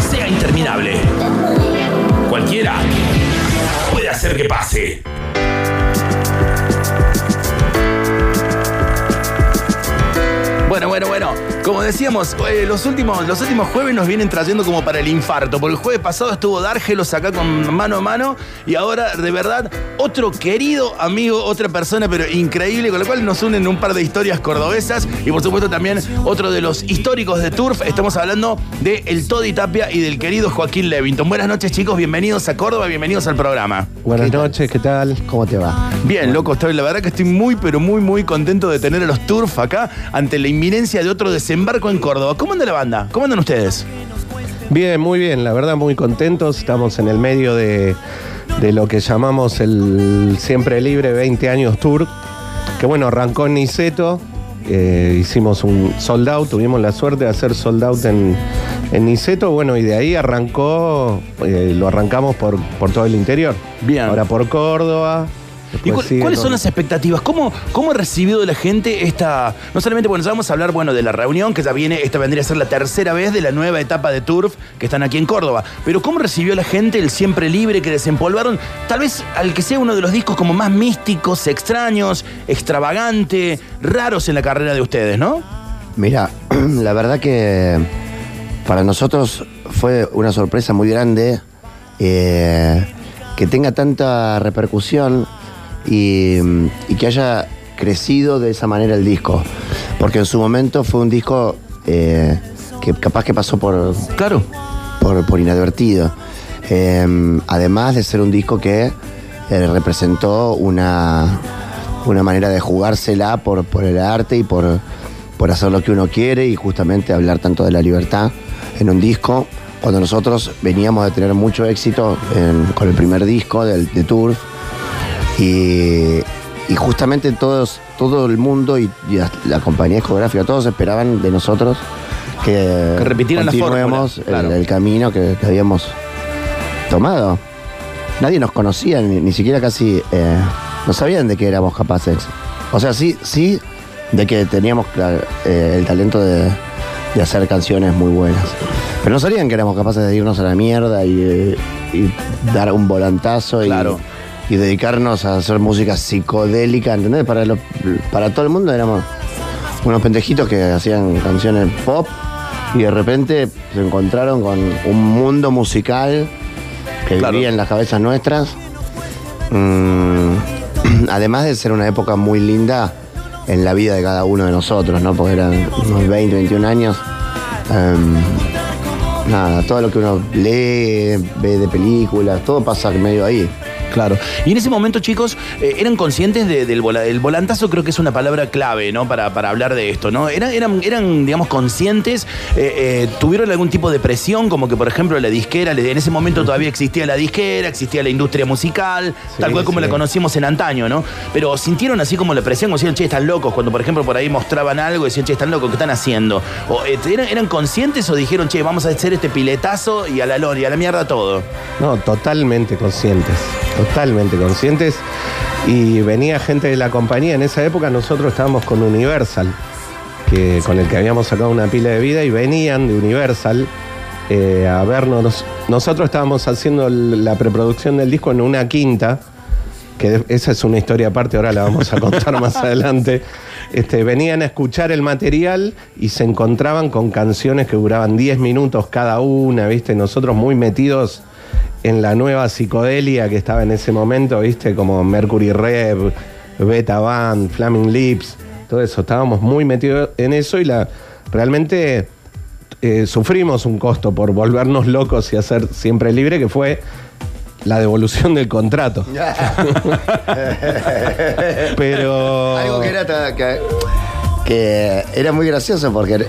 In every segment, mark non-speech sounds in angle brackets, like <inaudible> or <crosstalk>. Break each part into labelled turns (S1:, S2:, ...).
S1: sea interminable. Cualquiera puede hacer que pase. Bueno, bueno, bueno. Como decíamos, eh, los, últimos, los últimos jueves nos vienen trayendo como para el infarto. Porque el jueves pasado estuvo Dárgelos acá con mano a mano. Y ahora, de verdad, otro querido amigo, otra persona, pero increíble, con lo cual nos unen un par de historias cordobesas. Y por supuesto también otro de los históricos de Turf. Estamos hablando de el Todi Tapia y del querido Joaquín Levington. Buenas noches, chicos. Bienvenidos a Córdoba, bienvenidos al programa.
S2: Buenas noches, ¿qué tal? ¿Cómo te va?
S1: Bien, loco, estoy, la verdad que estoy muy, pero muy, muy contento de tener a los Turf acá ante la inminencia de otro desembarco en Córdoba. ¿Cómo anda la banda? ¿Cómo andan ustedes?
S2: Bien, muy bien, la verdad muy contentos. Estamos en el medio de, de lo que llamamos el Siempre Libre 20 años Tour, que bueno, arrancó en Niceto, eh, hicimos un sold out, tuvimos la suerte de hacer sold out en, en Niceto, bueno, y de ahí arrancó, eh, lo arrancamos por, por todo el interior.
S1: Bien.
S2: Ahora por Córdoba.
S1: ¿Y
S2: después
S1: cu-
S2: sigue
S1: cuáles son las expectativas? ¿Cómo, ¿Cómo ha recibido la gente esta.? No solamente, bueno, ya vamos a hablar, bueno, de la reunión, que ya viene, esta vendría a ser la tercera vez de la nueva etapa de Turf que están aquí en Córdoba. Pero ¿cómo recibió la gente el siempre libre que desempolvaron? Tal vez al que sea uno de los discos como más místicos, extraños, extravagante, raros en la carrera de ustedes, ¿no?
S3: Mira, <clears throat> la verdad que para nosotros fue una sorpresa muy grande eh, que tenga tanta repercusión y, y que haya crecido de esa manera el disco. Porque en su momento fue un disco eh, que capaz que pasó por,
S1: Claro.
S3: por, por inadvertido. Eh, además de ser un disco que eh, representó una, una manera de jugársela por, por el arte y por, por hacer lo que uno quiere y justamente hablar tanto de la libertad en un disco. Cuando nosotros veníamos de tener mucho éxito en- con el primer disco del, de Turf y, y justamente todos, todo el mundo y, y la, compañía discográfica, todos esperaban de nosotros que,
S1: Que repitieran la fórmula,
S3: el-
S1: claro.
S3: el, camino que, que habíamos tomado. Nadie nos conocía, ni, ni siquiera casi eh, no sabían de qué éramos capaces. O sea, sí, sí, de que teníamos eh, el talento de, de hacer canciones muy buenas. Pero no sabían que éramos capaces de irnos a la mierda y, eh, y dar un volantazo
S1: Claro.
S3: y dedicarnos a hacer música psicodélica, ¿entendés? Para, lo- para todo el mundo éramos unos pendejitos que hacían canciones pop y de repente se encontraron con un mundo musical que
S1: Claro.
S3: vivía en las cabezas nuestras. Mm, <clears throat> además de ser una época muy linda en la vida de cada uno de nosotros, ¿no? Porque eran unos 20, 21 años. Em, nada, todo lo que uno lee, ve de películas, todo pasa medio ahí.
S1: Claro. Y en ese momento, chicos, eh, ¿eran conscientes de- del vola- el volantazo? Creo que es una palabra clave, ¿no? Para, para hablar de esto, ¿no? ¿Eran, eran, eran digamos, conscientes? Eh, eh, ¿Tuvieron algún tipo de presión? Como que, por ejemplo, la disquera, en ese momento todavía existía la disquera, existía la industria musical,
S2: Sí,
S1: tal cual como
S2: sí.
S1: la conocimos en antaño, ¿no? Pero sintieron así como la presión, como decían, che, están locos. Cuando, por ejemplo, por ahí mostraban algo, decían, che, están locos, ¿qué están haciendo? O, ¿eran, ¿Eran conscientes o dijeron, che, vamos a hacer este piletazo y a la lona y a la mierda todo?
S2: No, totalmente conscientes, totalmente conscientes. Y venía gente de la compañía. En esa época nosotros estábamos con Universal, que, con el que habíamos sacado una pila de vida, y venían de Universal eh, a vernos. Nos- Nosotros estábamos haciendo la preproducción del disco en una quinta, que esa es una historia aparte, ahora la vamos a contar <laughs> más adelante. Este, venían a escuchar el material y se encontraban con canciones que duraban 10 minutos cada una, ¿viste? Nosotros muy metidos en la nueva psicodelia que estaba en ese momento, ¿viste? Como Mercury Rev, Beta Band, Flaming Lips, todo eso. Estábamos muy metidos en eso y la realmente eh, sufrimos un costo por volvernos locos y hacer siempre libre, que fue la devolución del contrato. <laughs> Pero.
S3: Algo que era, que, que era muy gracioso porque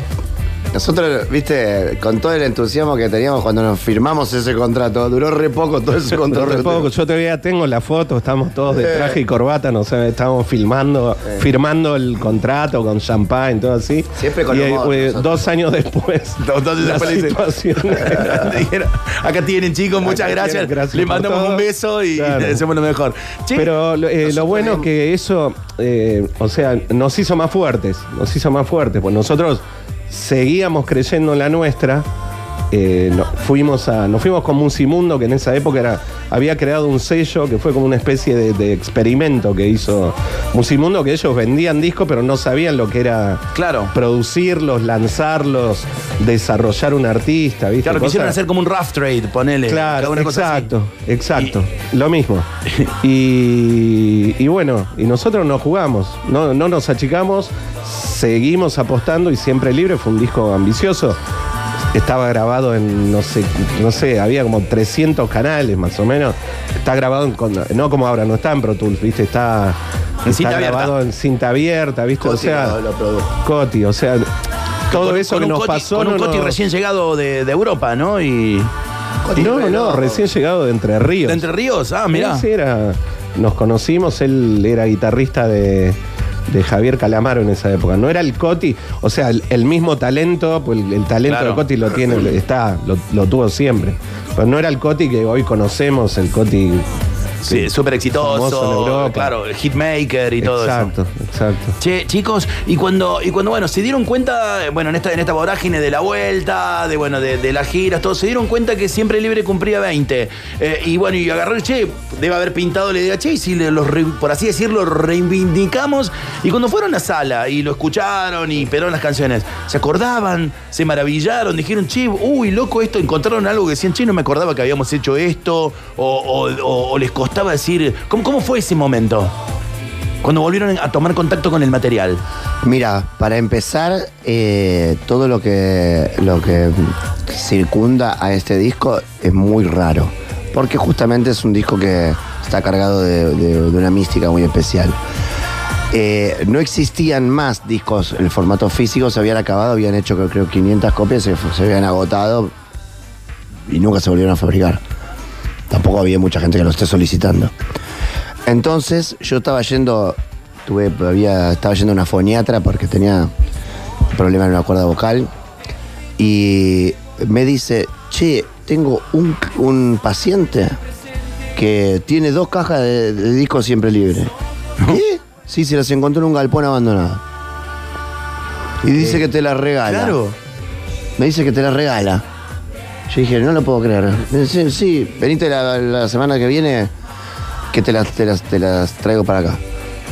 S3: nosotros, viste, con todo el entusiasmo que teníamos cuando nos firmamos ese contrato, duró re poco todo ese <laughs>
S2: Duró
S3: contrato.
S2: re poco. Yo todavía tengo la foto, estamos todos de traje y corbata, no sé, estamos filmando, firmando el contrato con champagne, todo así.
S3: Siempre con
S2: y,
S3: humor,
S2: eh, dos años después. <laughs>
S1: Entonces
S2: la situación <laughs> era-
S1: Acá tienen, chicos, muchas
S2: Acá
S1: gracias.
S2: tienen, gracias
S1: Le mandamos
S2: todo.
S1: un beso y
S2: Claro.
S1: le deseamos lo mejor. Che,
S2: Pero lo, eh, lo bueno es que eso, eh, o sea, nos hizo más fuertes, nos hizo más fuertes, pues nosotros seguíamos creyendo en la nuestra eh, no- fuimos a, nos fuimos con Musimundo, que en esa época era, había creado un sello que fue como una especie de, de experimento que hizo Musimundo, que ellos vendían discos, pero no sabían lo que era
S1: Claro.
S2: producirlos, lanzarlos, desarrollar un artista, ¿viste?
S1: Claro, quisieron hacer como un rough trade, ponele.
S2: Claro, exacto, exacto. Lo mismo. <laughs> Y, y bueno, y nosotros no jugamos, no, no nos achicamos, seguimos apostando y siempre libre fue un disco ambicioso. Estaba grabado en, no sé, no sé, había como 300 canales más o menos. Está grabado en, no como ahora, no está en Pro Tools, ¿viste? Está,
S1: En
S2: está
S1: cinta abierta.
S2: grabado en cinta abierta, ¿viste? o sea,
S3: lo-.
S2: Coti, o sea, todo
S1: Con-
S2: eso
S1: con
S2: que nos
S1: Coti-
S2: pasó.
S1: Con un
S2: no
S1: Coti recién llegado de, de Europa, ¿no? Y.
S2: No, no, recién llegado de Entre Ríos.
S1: ¿De Entre Ríos? Ah, mirá.
S2: Sí, era, nos conocimos, él era guitarrista de, de Javier Calamaro en esa época. No era el Coti, o sea, el, el mismo talento, pues el, el talento
S1: Claro.
S2: de Coti lo tiene, está, lo, lo tuvo siempre. Pero no era el Coti que hoy conocemos, el Coti.
S1: Sí, súper exitoso. Claro, el hitmaker y todo eso.
S2: exacto, exacto.
S1: Che, chicos, y cuando, y cuando bueno, se dieron cuenta, bueno, en esta, en esta vorágine de la vuelta, de bueno, de, de las giras, todo, se dieron cuenta que siempre libre cumplía 20. Eh, y bueno, y agarró che, debe haber pintado la idea, che, y si le- los por así decirlo, reivindicamos. Y cuando fueron a sala y lo escucharon y peraron las canciones, se acordaban, se maravillaron, dijeron, che, uy, loco, esto, encontraron algo que decían, che, no me acordaba que habíamos hecho esto, o, o- o- o les costaba decir, ¿cómo, ¿cómo fue ese momento? Cuando volvieron a tomar contacto con el material.
S3: Mira, para empezar, eh, todo lo que, lo que circunda a este disco es muy raro. Porque justamente es un disco que está cargado de, una mística muy especial. Eh, no existían más discos, el formato físico se habían acabado, habían hecho creo 500 copias, se, se habían agotado y nunca se volvieron a fabricar. Tampoco había mucha gente que lo esté solicitando. Entonces yo estaba yendo, tuve, había, estaba yendo a una foniatra porque tenía un problema en una cuerda vocal y me dice, che, tengo un, un paciente que tiene dos cajas de, de discos siempre libre. ¿Qué? Sí, se las encontró en un galpón abandonado. Y dice que te las regala.
S1: Claro.
S3: Me dice que te las regala. Yo dije, no lo puedo creer. Me dice, sí, venite la, la semana que viene que te las, te, las, te las traigo para acá.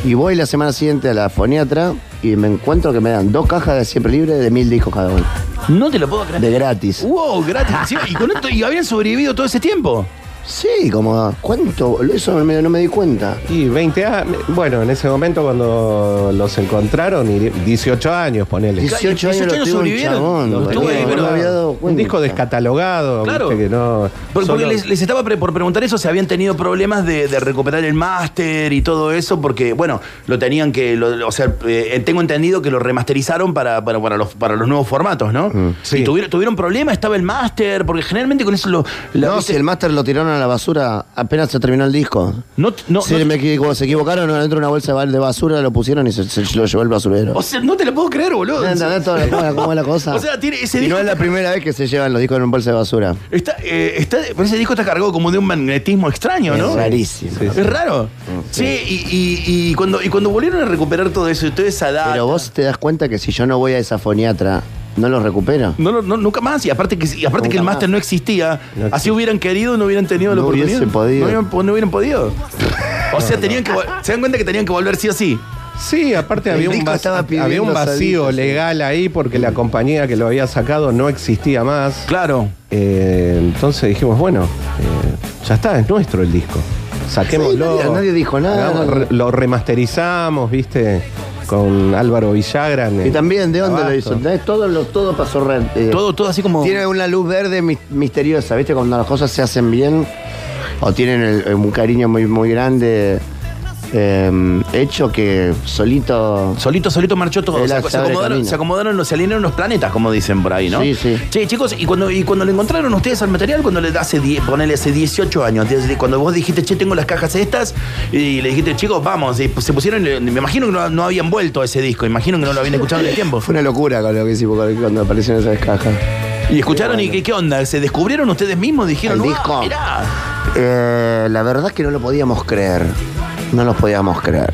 S3: Y voy la semana siguiente a la foniatra y me encuentro que me dan dos cajas de siempre libre de mil discos cada uno.
S1: No te lo puedo creer.
S3: De gratis.
S1: Wow, gratis. <laughs> Y con esto, y habían sobrevivido todo ese tiempo.
S3: Sí, como, ¿cuánto? Eso no me, no me di cuenta.
S2: Y 20 años, bueno, en ese momento cuando los encontraron, y 18 años, ponele.
S3: 18 años
S1: 18
S3: lo
S1: años
S3: tuvo un
S1: sobrevivieron.
S3: chabón.
S1: Lo
S3: boludo,
S1: tuvo ahí,
S3: no
S1: pero-
S3: me había dado
S2: Un disco descatalogado,
S1: Claro.
S2: viste, que no.
S1: Porque, porque
S2: solo-
S1: les, les estaba pre- por preguntar eso, si habían tenido problemas de, de recuperar el máster y todo eso, porque, bueno, lo tenían que, lo- o sea, eh, tengo entendido que lo remasterizaron para, para, para los, para los nuevos formatos, ¿no?
S2: Sí.
S1: Y tuvieron, tuvieron problemas, estaba el máster, porque generalmente con eso lo... la-
S3: No,
S1: ¿viste?
S3: si el máster lo tiraron a la basura apenas se terminó el disco.
S1: No, no,
S3: Si
S1: no-
S3: me equivoco, se equivocaron adentro de una bolsa de basura, lo pusieron y se, se lo llevó el basurero.
S1: o sea, no te lo puedo creer, boludo.
S3: ¿No toda la- cómo, es- cómo es la cosa?
S1: O sea, tiene ese
S3: y no es la primera vez que se llevan los discos en una bolsa de basura.
S1: Está, eh, está, ese disco está cargado como de un magnetismo extraño, ¿no?
S3: Es rarísimo.
S2: Sí, sí.
S1: Es raro. Sí, y, y- y cuando, y cuando volvieron a recuperar todo eso y toda esa data.
S3: Pero vos te das cuenta que si yo no voy a esa foniatra, no los recupero.
S1: No, no, no, nunca más. Y aparte que, y aparte
S3: Nunca
S1: que el
S3: más.
S1: máster no existía.
S2: No
S1: así hubieran querido, no hubieran tenido la
S3: No
S1: oportunidad.
S3: hubiesen podido.
S1: No hubieran, no hubieran podido. O sea, <laughs> tenían que. vol- ¿Se dan cuenta que tenían que volver sí o sí?
S2: Sí, aparte
S3: El
S2: había un,
S3: disco
S2: vac-
S3: estaba pidiendo
S2: había un vacío
S3: sí.
S2: legal ahí porque la compañía que lo había sacado no existía más.
S1: Claro.
S2: Eh, entonces dijimos, bueno, eh, ya está, es nuestro el disco. Saquémoslo.
S3: Sí, nadie- nadie dijo nada.
S2: Hagamos- re- lo remasterizamos, viste, con Álvaro Villagra.
S3: Y también, ¿de dónde lo hizo? Todo, lo, todo pasó re- eh,
S1: Todo, todo así como.
S3: Tiene una luz verde mis- misteriosa, ¿viste? Cuando las cosas se hacen bien o tienen el- un cariño muy, muy grande eh, hecho que solito.
S1: Solito, solito marchó todo. Se, acomodaron, se acomodaron, se alinearon los planetas, como dicen por ahí, ¿no?
S3: Sí, sí.
S1: Che, chicos, y cuando, y cuando le encontraron ustedes al material, cuando le hace, die- ponele hace 18 años, desde cuando vos dijiste, che, tengo las cajas estas, y le dijiste, chicos, vamos, y se pusieron, me imagino que no, no habían vuelto a ese disco, imagino que no lo habían escuchado en el tiempo. <laughs>
S3: Fue una locura con lo que hicimos cuando aparecieron esas cajas.
S1: Y escucharon y qué, qué onda, ¿se descubrieron ustedes mismos? Dijeron,
S3: ¿El
S1: "Ah,
S3: disco?
S1: mirá".
S3: Eh, la verdad es que no lo podíamos creer. No lo podíamos creer.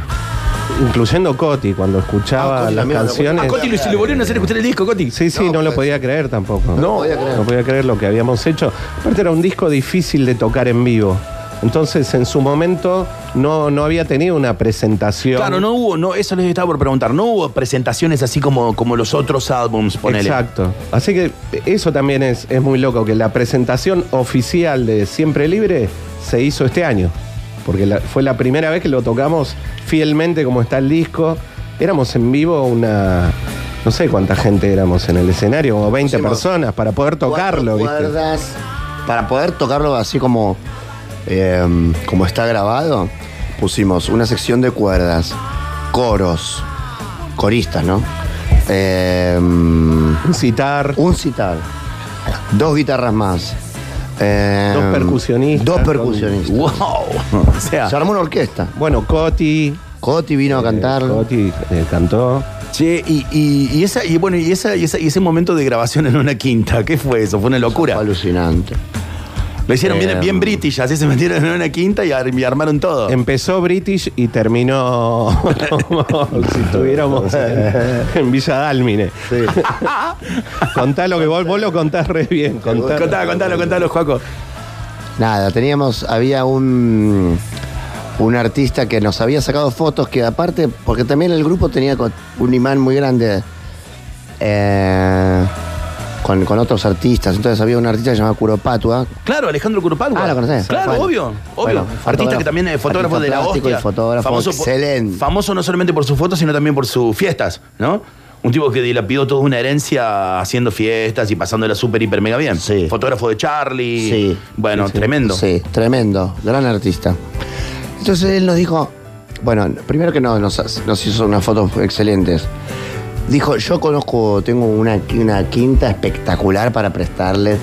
S2: incluyendo Coti, cuando escuchaba
S3: Ah, Coti
S2: las
S3: también,
S2: canciones.
S1: A Coti lo, le volvieron a hacer escuchar el disco, Coti.
S2: Sí, sí,
S3: No,
S2: no, lo
S3: pues.
S2: podía creer tampoco.
S3: No podía creer.
S2: No podía creer lo que habíamos hecho. Aparte era un disco difícil de tocar en vivo. Entonces, en su momento, no, no había tenido una presentación.
S1: Claro, no hubo, no, eso les estaba por preguntar, no hubo presentaciones así como, como los otros álbums, ponele.
S2: Exacto. Así que eso también es, es muy loco, que la presentación oficial de Siempre Libre se hizo este año. Porque la- fue la primera vez que lo tocamos fielmente como está el disco. Éramos en vivo una... No sé cuánta gente éramos en el escenario, como 20
S3: Pusimos
S2: personas para poder tocarlo,
S3: cuerdas. Para poder tocarlo así como, eh, como está grabado, pusimos una sección de cuerdas, coros, coristas, ¿no? Eh,
S2: Un citar.
S3: un citar, dos guitarras más. Eh,
S2: Dos percusionistas.
S3: Dos percusionistas.
S1: ¡Wow! <laughs> O sea,
S3: Se armó una orquesta.
S2: Bueno, Coti.
S3: Coti vino a
S2: eh,
S3: cantarlo.
S2: Coti eh, cantó.
S1: che, y, y- y esa, y bueno, y, esa, y, esa- y ese momento de grabación en una quinta, ¿qué fue eso? Fue una locura.
S3: Fue alucinante.
S1: Lo hicieron bien,
S3: Eh,
S1: bien british, así se metieron en una quinta y, ar- y armaron todo.
S2: Empezó British y terminó como <laughs> si estuviéramos en, en Villa Dálmine.
S3: Sí. <laughs>
S2: Contá lo que vos, vos lo contás re bien. Contá.
S1: Contalo, contalo, contalo, Juaco.
S3: Nada, teníamos, había un, un artista que nos había sacado fotos que aparte, porque también el grupo tenía co- un imán muy grande eh, con, con otros artistas. Entonces había un artista que se llamaba Curopatua.
S1: Claro, Alejandro Curopagua.
S3: Ah, ¿lo conocés?
S1: Claro,
S3: Bueno.
S1: obvio, obvio.
S3: Bueno,
S1: Artista que también es fotógrafo de la
S3: y
S1: hostia.
S3: fotógrafo
S1: por-
S3: excelente.
S1: famoso no solamente por sus fotos, sino también por sus fiestas, ¿no? Un tipo que dilapidó toda una herencia haciendo fiestas y pasándola súper, hiper, mega bien.
S3: Sí.
S1: Fotógrafo de Charlie.
S3: Sí.
S1: Bueno,
S2: Sí, sí.
S1: tremendo.
S3: Sí, tremendo, gran artista. Entonces él nos dijo, bueno, primero que no, nos, nos hizo unas fotos excelentes. Dijo, yo conozco, tengo una, una quinta espectacular para prestarles.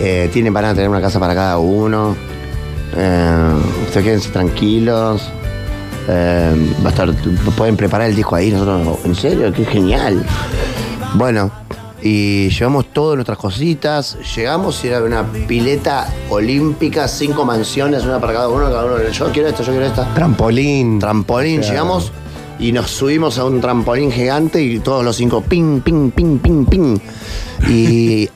S3: Eh, tienen, van a tener una casa para cada uno. Eh, ustedes quédense tranquilos. Eh, va a estar, pueden preparar el disco ahí. Nosotros, en serio, qué genial. Bueno, y llevamos todas nuestras cositas. Llegamos y era una pileta olímpica, cinco mansiones, una para cada uno. Cada uno yo quiero esto, yo quiero esta.
S2: Trampolín.
S3: Trampolín,
S2: Claro.
S3: llegamos y nos subimos a un trampolín gigante y todos los cinco, ping, ping, ping, ping, ping. Y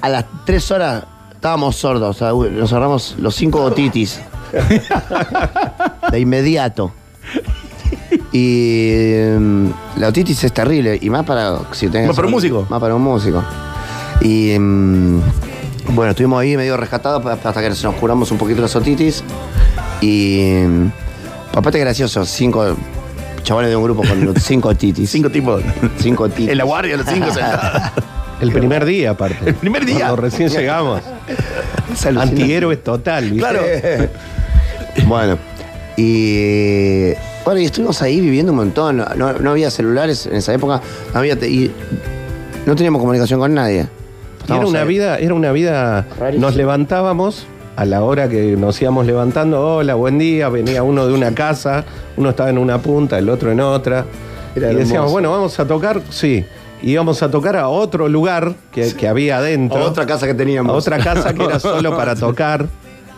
S3: a las tres horas estábamos sordos, o sea, nos agarramos los cinco otitis. De inmediato. Y mm, la otitis es terrible, y más para si tenés
S1: Más para un músico.
S3: Más para un músico. Y mm, bueno, estuvimos ahí medio rescatados hasta que nos curamos un poquito las otitis. Y mm, papá, gracioso, cinco chavales de un grupo con cinco otitis. <laughs>
S1: Cinco tipos.
S3: Cinco otitis.
S1: En la guardia, los cinco sentados. <laughs>
S2: El primer día, aparte.
S1: El primer día.
S2: Cuando recién llegamos. Antihéroes total, ¿viste?
S1: Claro. <laughs>
S3: Bueno, y bueno, y estuvimos ahí viviendo un montón. No, no- no había celulares en esa época, no había te- y no teníamos comunicación con nadie.
S2: Era una vida, era una vida.
S3: Rarísimo.
S2: Nos levantábamos a la hora que nos íbamos levantando. Hola, buen día. Venía uno de una casa, uno estaba en una punta, el otro en otra.
S3: Era
S2: y decíamos,
S3: hermoso.
S2: bueno, vamos a tocar, sí. Íbamos a tocar a otro lugar que, que había
S3: A
S2: adentro.
S3: otra casa que teníamos.
S2: a otra casa que era <laughs> solo para tocar.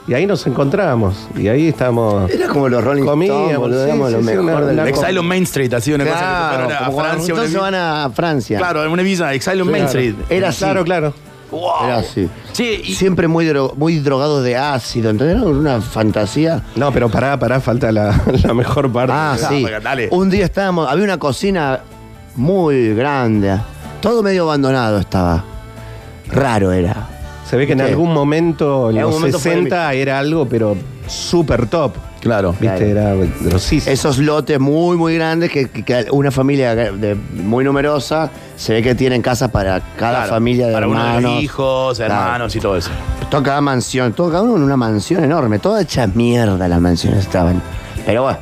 S2: Y ahí nos encontrábamos. Y ahí estábamos.
S3: Era como los Rolling
S2: Comíamos,
S3: Stones, boludo,
S2: sí,
S3: lo
S2: sí,
S3: mejor
S2: una-
S3: del
S2: una.
S1: Exile on Main Street, así una cosa que a Francia.
S3: entonces van a Francia.
S1: Claro, en una visa, Exile on Main Street.
S3: Era así.
S2: Claro, claro.
S1: Wow.
S3: Era así.
S1: Sí, y-
S3: Siempre muy, dro- muy drogado de ácido. Entonces era una fantasía.
S2: No, pero pará, pará, falta la, <laughs> la mejor parte.
S3: Ah,
S1: Ah,
S3: sí.
S1: dale.
S3: Un día estábamos, había una cocina muy grande. Todo medio abandonado estaba. Raro era.
S2: Se ve que en
S3: Sí.
S2: algún momento, en
S3: En
S2: los
S3: algún momento fue
S2: 60, era algo, pero súper top.
S1: Claro.
S2: Viste, era grosísimo.
S3: Esos lotes muy, muy grandes que, que- que una familia de- muy numerosa se ve que tienen casas para cada
S1: Claro,
S3: familia de
S1: para uno de
S3: hermanos.
S1: hijos,
S3: Claro.
S1: hermanos y todo eso.
S3: Toda cada mansión, todo cada uno en una mansión enorme, todas hechas mierda las mansiones estaban. Pero bueno,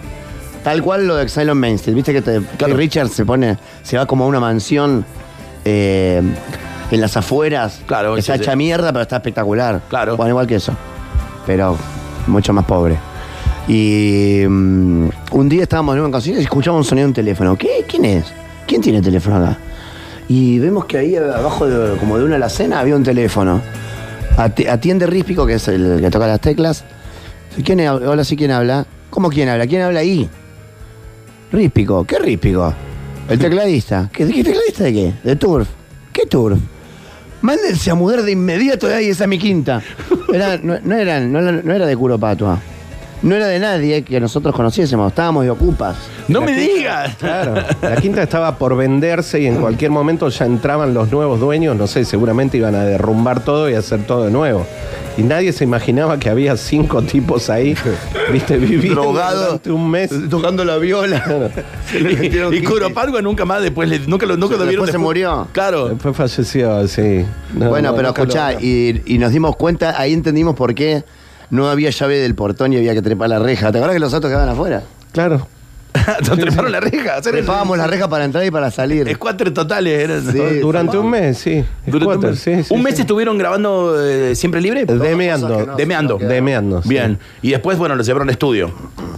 S3: tal cual lo de on Main Street, viste que, te, que Richard se pone, se va como a una mansión eh, en las afueras.
S1: Claro,
S3: está
S1: sí, sí.
S3: hecha mierda, pero está espectacular.
S1: Claro.
S3: Bueno, igual que eso. Pero mucho más pobre. Y mm, un día estábamos en una cocina y escuchamos un sonido de un teléfono. ¿Qué? ¿Quién es? ¿Quién tiene teléfono acá? Y vemos que ahí abajo, de- como de una alacena, había un teléfono. Ati- Atiende Ríspico, que es el que toca las teclas. ¿Quién habla? Hola, sí, ¿quién habla? ¿Cómo quién habla? ¿Quién habla ahí? Ríspico, ¿qué ríspico? El tecladista. ¿Qué, ¿Qué tecladista de qué? De Turf. ¿Qué Turf? Mándense a mudar de inmediato de ahí, esa es mi quinta. Era- no, no no, no era de Curopatua. No era de nadie que nosotros conociésemos. Estábamos de ocupas.
S1: No
S2: La
S1: me
S2: quinta-
S1: digas.
S2: Claro, la quinta estaba por venderse y en cualquier momento ya entraban los nuevos dueños, no sé, seguramente iban a derrumbar todo y hacer todo de nuevo. Y nadie se imaginaba que había cinco tipos ahí, <laughs> viste, viviendo
S3: Drogado.
S2: durante un mes.
S3: Tocando la viola. Se le metieron
S1: Y, y
S3: quince.
S1: Curopargo nunca más después, le- nunca lo, nunca lo
S3: Después
S1: vieron.
S3: se murió.
S1: Claro.
S2: Después falleció, sí. No,
S3: bueno,
S2: no,
S3: pero
S2: nunca lo-
S3: escuchá, y, y nos dimos cuenta, ahí entendimos por qué no había llave del portón y había que trepar la reja. ¿Te acuerdas que los autos quedaban afuera?
S2: Claro. <laughs>
S1: Se treparon la reja. el-
S3: Trepábamos la reja para entrar y para salir.
S1: Escuatres totales. eran.
S3: Sí.
S2: Durante un mes, sí.
S1: Durante un
S2: Squatter,
S1: mes.
S2: sí, sí,
S1: ¿Un mes
S2: sí.
S1: estuvieron grabando eh, Siempre Libre?
S2: Demeando.
S3: no,
S1: Demeando.
S2: Demeando, sí.
S1: Bien. Y después, bueno, lo llevaron al estudio.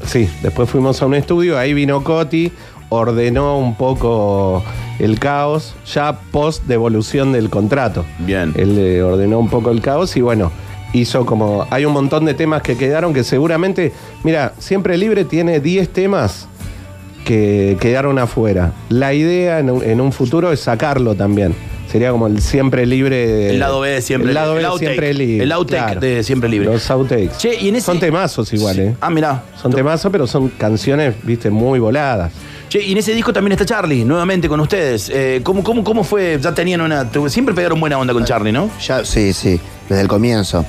S2: Sí, después fuimos a un estudio, ahí vino Coti, ordenó un poco el caos, ya post devolución del contrato.
S1: Bien.
S2: Él eh, ordenó un poco el caos y bueno, hizo como. Hay un montón de temas que quedaron que seguramente. Mira, Siempre Libre tiene 10 temas que quedaron afuera. La idea en un, en un futuro es sacarlo también. Sería como el siempre libre.
S1: El lado B de Siempre
S2: El lado B
S1: el outtake.
S2: siempre libre.
S1: El outtake
S2: claro.
S1: de Siempre Libre.
S2: Los outtakes.
S1: Che, y en ese-
S2: Son temazos igual, ¿eh?
S1: Ah, mirá.
S2: Son temazos, pero son canciones, viste, muy voladas.
S1: Che, y en ese disco también está Charlie, nuevamente con ustedes. Eh, ¿cómo, cómo, ¿Cómo fue? Ya tenían una. Siempre pegaron buena onda con Charlie, ¿no?
S3: Ya, sí, sí, desde el comienzo.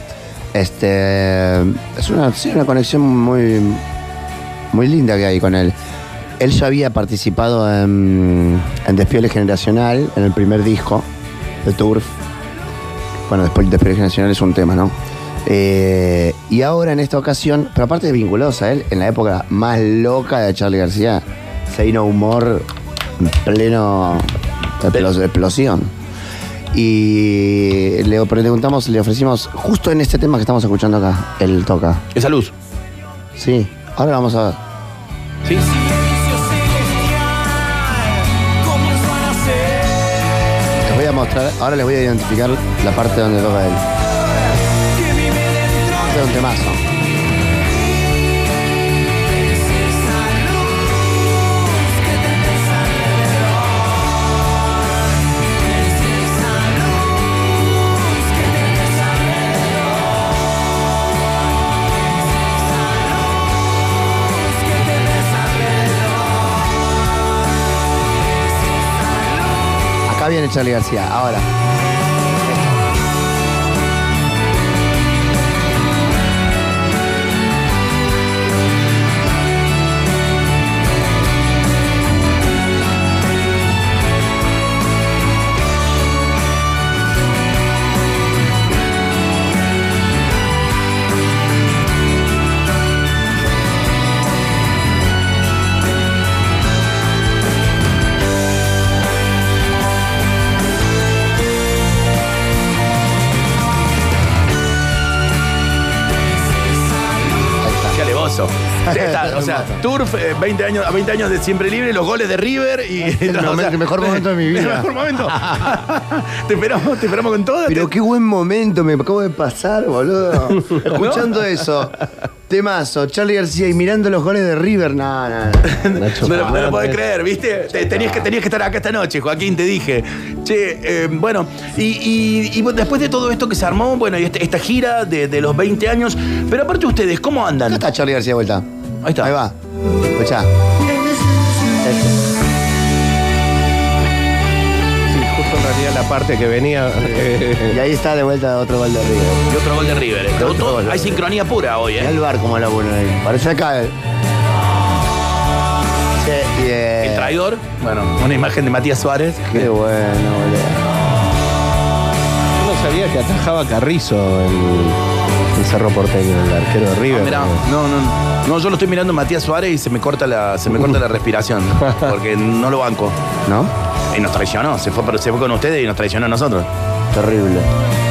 S3: Este es una, sí, una conexión muy, muy linda que hay con él. Él ya había participado en, en Despiole Generacional, en el primer disco de Turf. Bueno, después el Despiole Generacional es un tema, ¿no? Eh, y ahora en esta ocasión, pero aparte vinculados a él, en la época más loca de Charlie García, se vino humor en pleno explosión. Y le preguntamos, le ofrecimos, justo en este tema que estamos escuchando acá, él toca.
S1: Esa luz.
S3: Sí, ahora vamos a ver.
S1: Sí.
S3: Les voy a mostrar, ahora les voy a identificar la parte donde toca él. Este es un temazo. Charlie García, ahora.
S1: O sea, Turf, eh, 20 años, a 20 años de siempre libre, los goles de River y.
S3: El <laughs>
S1: no,
S3: momento- el mejor momento de mi <laughs> vida.
S1: El mejor momento. <laughs> te esperamos, te esperamos con todo.
S3: Pero
S1: te-
S3: qué buen momento me acabo de pasar, boludo. Escuchando eso. Temazo, Charlie García y mirando los goles de River. No, no, no.
S2: Nacho
S1: No lo, no lo podés creer, ¿viste? Te- tenías, que, tenías que estar acá esta noche, Joaquín, te dije. Che, eh, bueno, y, y- y después de todo esto que se armó, bueno, y este- esta gira de, de los 20 años, pero aparte ustedes, ¿cómo andan?
S3: está Charlie García de vuelta.
S1: Ahí está.
S3: Ahí va. Escuchá. Este.
S2: Sí, justo en realidad la parte que venía. eh,
S3: Y ahí está de vuelta otro gol de River.
S1: Y otro gol de River. eh.
S3: Otro
S1: Todo-
S3: gol.
S1: hay sincronía pura hoy,
S3: Mirá
S1: ¿eh?
S3: el bar como la bueno ahí. Parece acá. eh. Che, eh,
S1: El traidor, bueno, una imagen de Matías Suárez.
S3: Qué bueno, boludo.
S2: Yo no sabía que atajaba Carrizo en, en Cerro Porteño, el arquero de River.
S1: Ah, mirá, no, no, no, yo lo estoy mirando a Matías Suárez y se me corta la, se me corta la respiración, <laughs> porque no lo banco.
S3: ¿No?
S1: Y nos traicionó, se fue, se fue con ustedes y nos traicionó a nosotros.
S3: Terrible.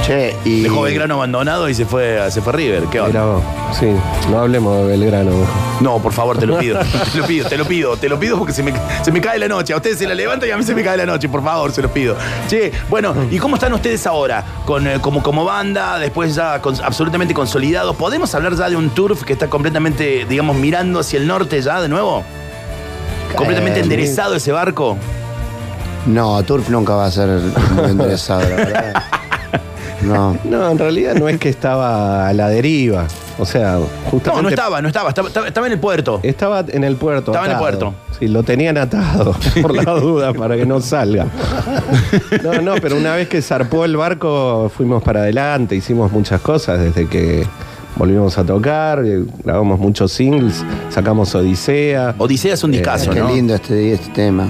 S3: Che, y.
S1: Dejó Belgrano abandonado y se fue, se fue River. ¿Qué onda?
S2: Vos. Sí, no hablemos de Belgrano. mejor.
S1: No, por favor, te lo pido. te <laughs> lo pido, te lo pido, te lo pido porque se me, se me cae la noche. A ustedes se la levanta y a mí se me cae la noche, por favor, se los pido. Che, bueno, ¿y cómo están ustedes ahora? Con, eh, como, como banda, después ya con- absolutamente consolidados. ¿Podemos hablar ya de un turf que está completamente, digamos, mirando hacia el norte ya de nuevo? completamente
S3: Eh,
S1: enderezado ese barco.
S3: No, Turf nunca va a ser muy enderezado, la verdad. No.
S2: No, en realidad no es que estaba a la deriva. O sea, justamente.
S1: No, no estaba, no estaba, estaba, en el puerto.
S2: Estaba en el puerto.
S1: Estaba en el puerto.
S2: Sí, lo tenían atado, <laughs> por la duda, para que no salga. <laughs> No, no, pero una vez que zarpó el barco, fuimos para adelante, hicimos muchas cosas desde que volvimos a tocar, eh, grabamos muchos singles, sacamos Odisea.
S1: Odisea es un discazo,
S3: Qué
S1: ¿no?
S3: lindo este, este tema.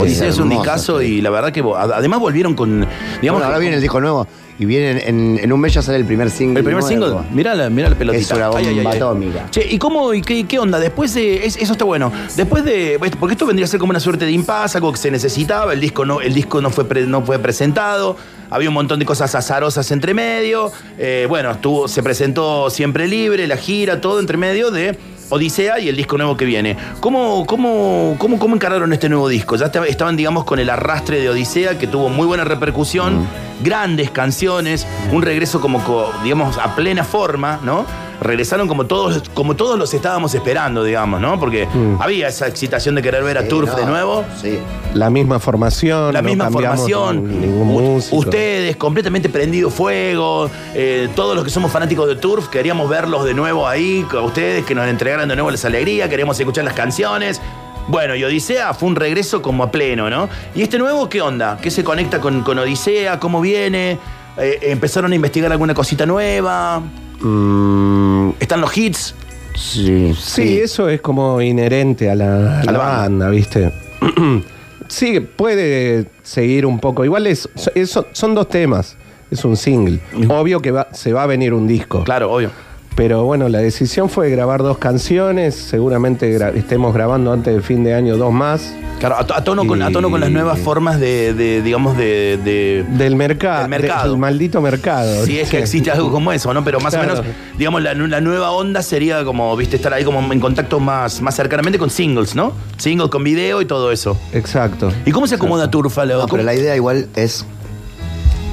S1: Odisea es un discazo y la verdad que además volvieron con. Digamos,
S3: Bueno, ahora viene el disco nuevo y viene en, en un mes ya sale el primer single.
S1: El primer
S3: nuevo.
S1: single, mirá la, mirá la pelotita.
S3: Es una bomba atómica.
S1: Che, ¿y cómo, y qué, qué onda? Después de. es- eso está bueno. Después de. Porque esto vendría a ser como una suerte de impasse, algo que se necesitaba. El disco no, el disco no, fue, pre- no fue presentado. Había un montón de cosas azarosas entre medio. Eh, bueno, estuvo, se presentó siempre libre, la gira, todo entre medio de. Odisea y el disco nuevo que viene. ¿Cómo, cómo, cómo, cómo encararon este nuevo disco? Ya esta- estaban, digamos, con el arrastre de Odisea, que tuvo muy buena repercusión, grandes canciones, un regreso como, co- digamos, a plena forma, ¿no? Regresaron como todos, como todos los estábamos esperando, digamos, ¿no? Porque
S2: Mm.
S1: había esa excitación de querer ver a
S3: Sí,
S1: Turf
S3: no,
S1: de nuevo.
S3: Sí.
S2: La misma formación.
S1: La
S2: no
S1: misma formación,
S2: Ningún
S1: U-
S2: músico.
S1: ustedes completamente prendido fuego, eh, todos los que somos fanáticos de Turf, queríamos verlos de nuevo ahí, con ustedes, que nos entregaran de nuevo las alegrías, queríamos escuchar las canciones. Bueno, y Odisea fue un regreso como a pleno, ¿no? ¿Y este nuevo qué onda? ¿Qué se conecta con, con Odisea? ¿Cómo viene? Eh, ¿Empezaron a investigar alguna cosita nueva?
S3: Mm,
S1: ¿Están los hits?
S3: sí,
S2: Sí, eso es como inherente a la, a la
S1: la banda.
S2: banda, ¿viste? <clears throat> sí, puede seguir un poco. Igual es, es- son dos temas. Es un single. Obvio que va- se va a venir un disco.
S1: Claro, obvio.
S2: Pero bueno, la decisión fue grabar dos canciones. Seguramente gra- estemos grabando antes del fin de año dos más.
S1: Claro, a, to- a tono, con, a tono con las nuevas formas de, de, digamos, de- de,
S2: Del mercado.
S1: Del mercado.
S2: Del maldito mercado.
S1: Si es que existe algo como eso, ¿no? Pero más
S2: Claro.
S1: o menos, digamos, la, la nueva onda sería como, viste, estar ahí como en contacto más, más cercanamente con singles, ¿no? Singles con video y todo eso.
S2: Exacto.
S1: ¿Y cómo se acomoda Turfa? Leo?
S3: No, pero
S1: ¿Cómo-
S3: la idea igual es.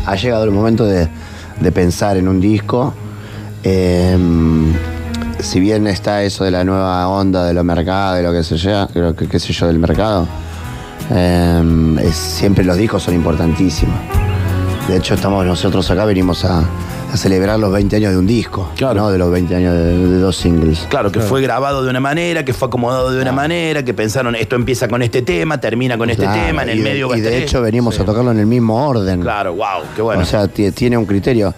S3: Ha llegado el momento de, de pensar en un disco. Eh, si bien está eso de la nueva onda de los mercados, de lo que se llama, creo que qué sé yo, del mercado, eh, es- siempre los discos son importantísimos. De hecho, estamos nosotros acá, venimos a, a celebrar los 20 años de un disco,
S1: Claro.
S3: ¿no? De los 20 años de, de dos singles.
S1: Claro, que fue grabado de una manera, que fue acomodado de una manera, que pensaron esto empieza con este tema, termina con este tema, en el
S3: de-
S1: medio va a
S3: Y de hecho venimos a tocarlo en el mismo orden.
S1: Claro, wow, qué bueno.
S3: O sea, ti- tiene un criterio.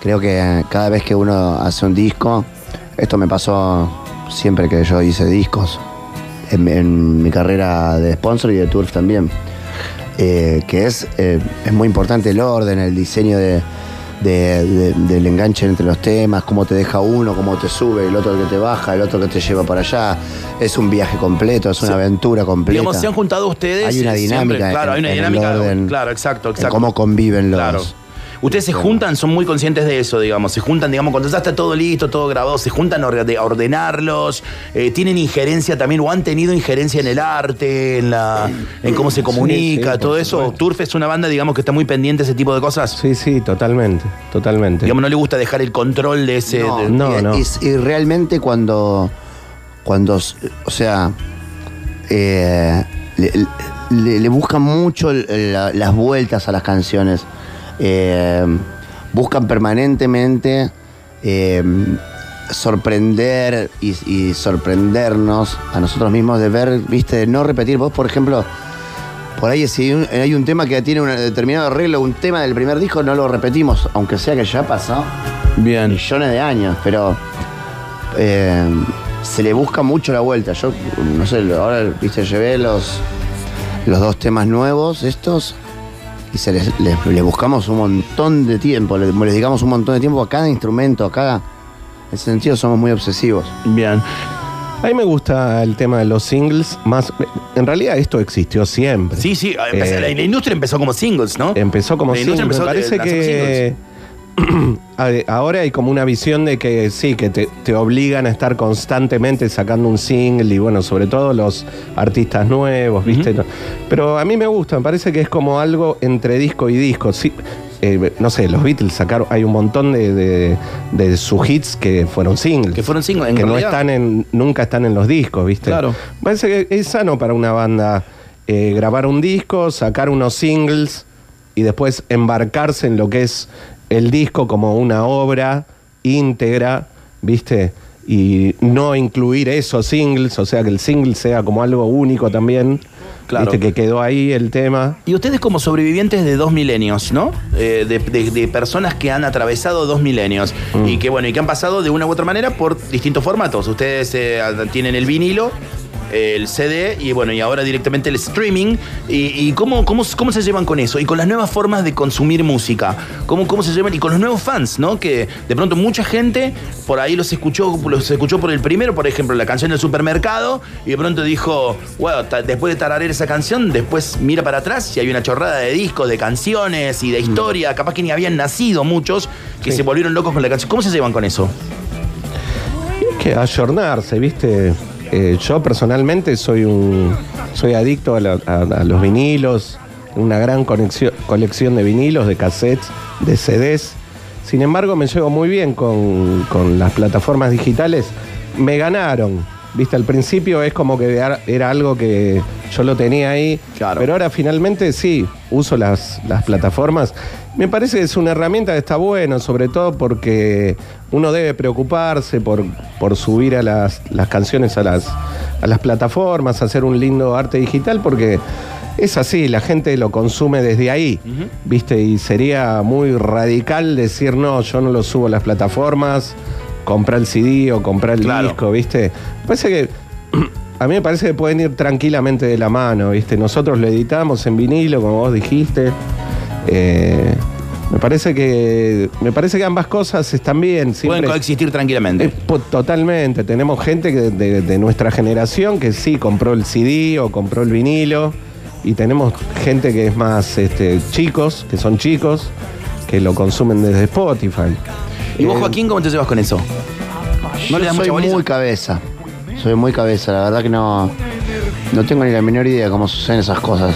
S3: Creo que eh, cada vez que uno hace un disco, esto me pasó siempre que yo hice discos, en, en mi carrera de sponsor y de turf también, eh, que es, eh, es muy importante el orden, el diseño de, de- de- del enganche entre los temas, cómo te deja uno, cómo te sube, el otro que te baja, el otro que te lleva para allá. Es un viaje completo, es una aventura completa.
S1: Digamos, se han juntado ustedes.
S3: Hay una
S1: eh, siempre,
S3: dinámica
S1: hay
S3: en-
S1: una dinámica.
S3: orden,
S1: claro, exacto,
S3: en
S1: exacto.
S3: cómo conviven los...
S1: Claro. Ustedes se juntan, son muy conscientes de eso, digamos. Se juntan, digamos, cuando ya está todo listo, todo grabado, se juntan a orde- a ordenarlos. eh, tienen injerencia también, o han tenido injerencia en el arte, en la en cómo se comunica,
S2: sí,
S1: todo eso.
S2: supuesto.
S1: Turf es una banda, digamos, que está muy pendiente de ese tipo de cosas.
S2: Sí, sí, totalmente. Totalmente.
S1: Digamos, no le gusta dejar el control de ese.
S3: No,
S1: de-
S2: no,
S3: y,
S2: no.
S3: Y, y realmente cuando, cuando, o sea, eh, le, le- le buscan mucho la- las vueltas a las canciones. Eh, buscan permanentemente eh, sorprender y, y sorprendernos a nosotros mismos de ver, viste, de no repetir. Vos, por ejemplo, por ahí si hay un, hay un tema que tiene un determinado arreglo, un tema del primer disco, no lo repetimos, aunque sea que ya pasó
S1: Bien.
S3: millones de años, pero eh, se le busca mucho la vuelta. Yo, no sé, ahora, viste, llevé los, los dos temas nuevos, estos, y se les, les- le buscamos un montón de tiempo, le, le dedicamos un montón de tiempo a cada instrumento, a cada... En ese sentido somos muy obsesivos.
S1: Bien.
S2: A mí me gusta el tema de los singles, más... En realidad esto existió siempre.
S1: Sí, sí. empezó-
S2: Eh,
S1: la, la industria empezó como singles, ¿no?
S2: Empezó como
S1: La
S2: single.
S1: industria
S2: Me
S1: empezó
S2: parece que a- <clears throat> ahora hay como una visión de que sí, que te, te obligan a estar constantemente sacando un single y bueno, sobre todo los artistas nuevos, ¿viste? Pero a mí me gusta, me parece que es como algo entre disco y disco. Sí, eh, no sé, los Beatles sacaron, hay un montón de, de- de sus hits que fueron singles.
S1: Que fueron singles, en
S2: que no
S1: realidad.
S2: están en, nunca están en los discos, ¿viste?
S1: Claro.
S2: Parece que es sano para una banda eh, grabar un disco, sacar unos singles y después embarcarse en lo que es el disco como una obra íntegra, ¿viste? Y no incluir esos singles, o sea, que el single sea como algo único también.
S1: Claro.
S2: ¿Viste? Que quedó ahí el tema.
S1: Y ustedes como sobrevivientes de dos milenios, ¿no? Eh, de, de- de personas que han atravesado dos milenios
S2: Mm.
S1: y que bueno, y que han pasado de una u otra manera por distintos formatos. Ustedes eh, tienen el vinilo, el CD y bueno, y ahora directamente el streaming. ¿Y, y cómo, cómo, cómo se llevan con eso? Y con las nuevas formas de consumir música. ¿Cómo, ¿Cómo se llevan? Y con los nuevos fans, ¿no? Que de pronto mucha gente por ahí los escuchó, los escuchó por el primero, por ejemplo, la canción del supermercado, y de pronto dijo, bueno, después de tararear esa canción, después mira para atrás y hay una chorrada de discos, de canciones y de historia. Capaz que ni habían nacido muchos que
S2: Sí.
S1: se volvieron locos con la canción. ¿Cómo se llevan con eso?
S2: que ayornarse, ¿viste? Eh, yo personalmente soy un soy adicto a, la- los vinilos, una gran colección de vinilos, de cassettes, de CDs. Sin embargo, me llevo muy bien con, con las plataformas digitales. Me ganaron, ¿viste? Al principio es como que era, algo que yo lo tenía ahí,
S1: Claro.
S2: pero ahora finalmente sí, uso las, las plataformas. Me parece que es una herramienta que está buena, sobre todo porque uno debe preocuparse por, por subir a las, las canciones a las, a las plataformas, hacer un lindo arte digital, porque es así, la gente lo consume desde ahí, ¿viste? Y sería muy radical decir, no, yo no lo subo a las plataformas, comprar el CD o comprar el
S1: Claro.
S2: disco, ¿viste? Parece que <clears throat> a mí me parece que pueden ir tranquilamente de la mano, ¿viste? Nosotros lo editamos en vinilo, como vos dijiste. Eh, me parece que me parece que ambas cosas están bien.
S1: Pueden coexistir
S2: Eh,
S1: tranquilamente.
S2: po- totalmente. Tenemos gente que de, de nuestra generación que sí compró el CD o compró el vinilo. Y tenemos gente que es más este, chicos, que son chicos, que lo consumen desde Spotify.
S1: ¿Y vos, Joaquín, cómo te llevas con eso? ¿No
S3: Yo
S1: le das
S3: soy
S1: mucha
S3: muy cabeza. Soy muy cabeza, la verdad que no, no tengo ni la menor idea de cómo suceden esas cosas.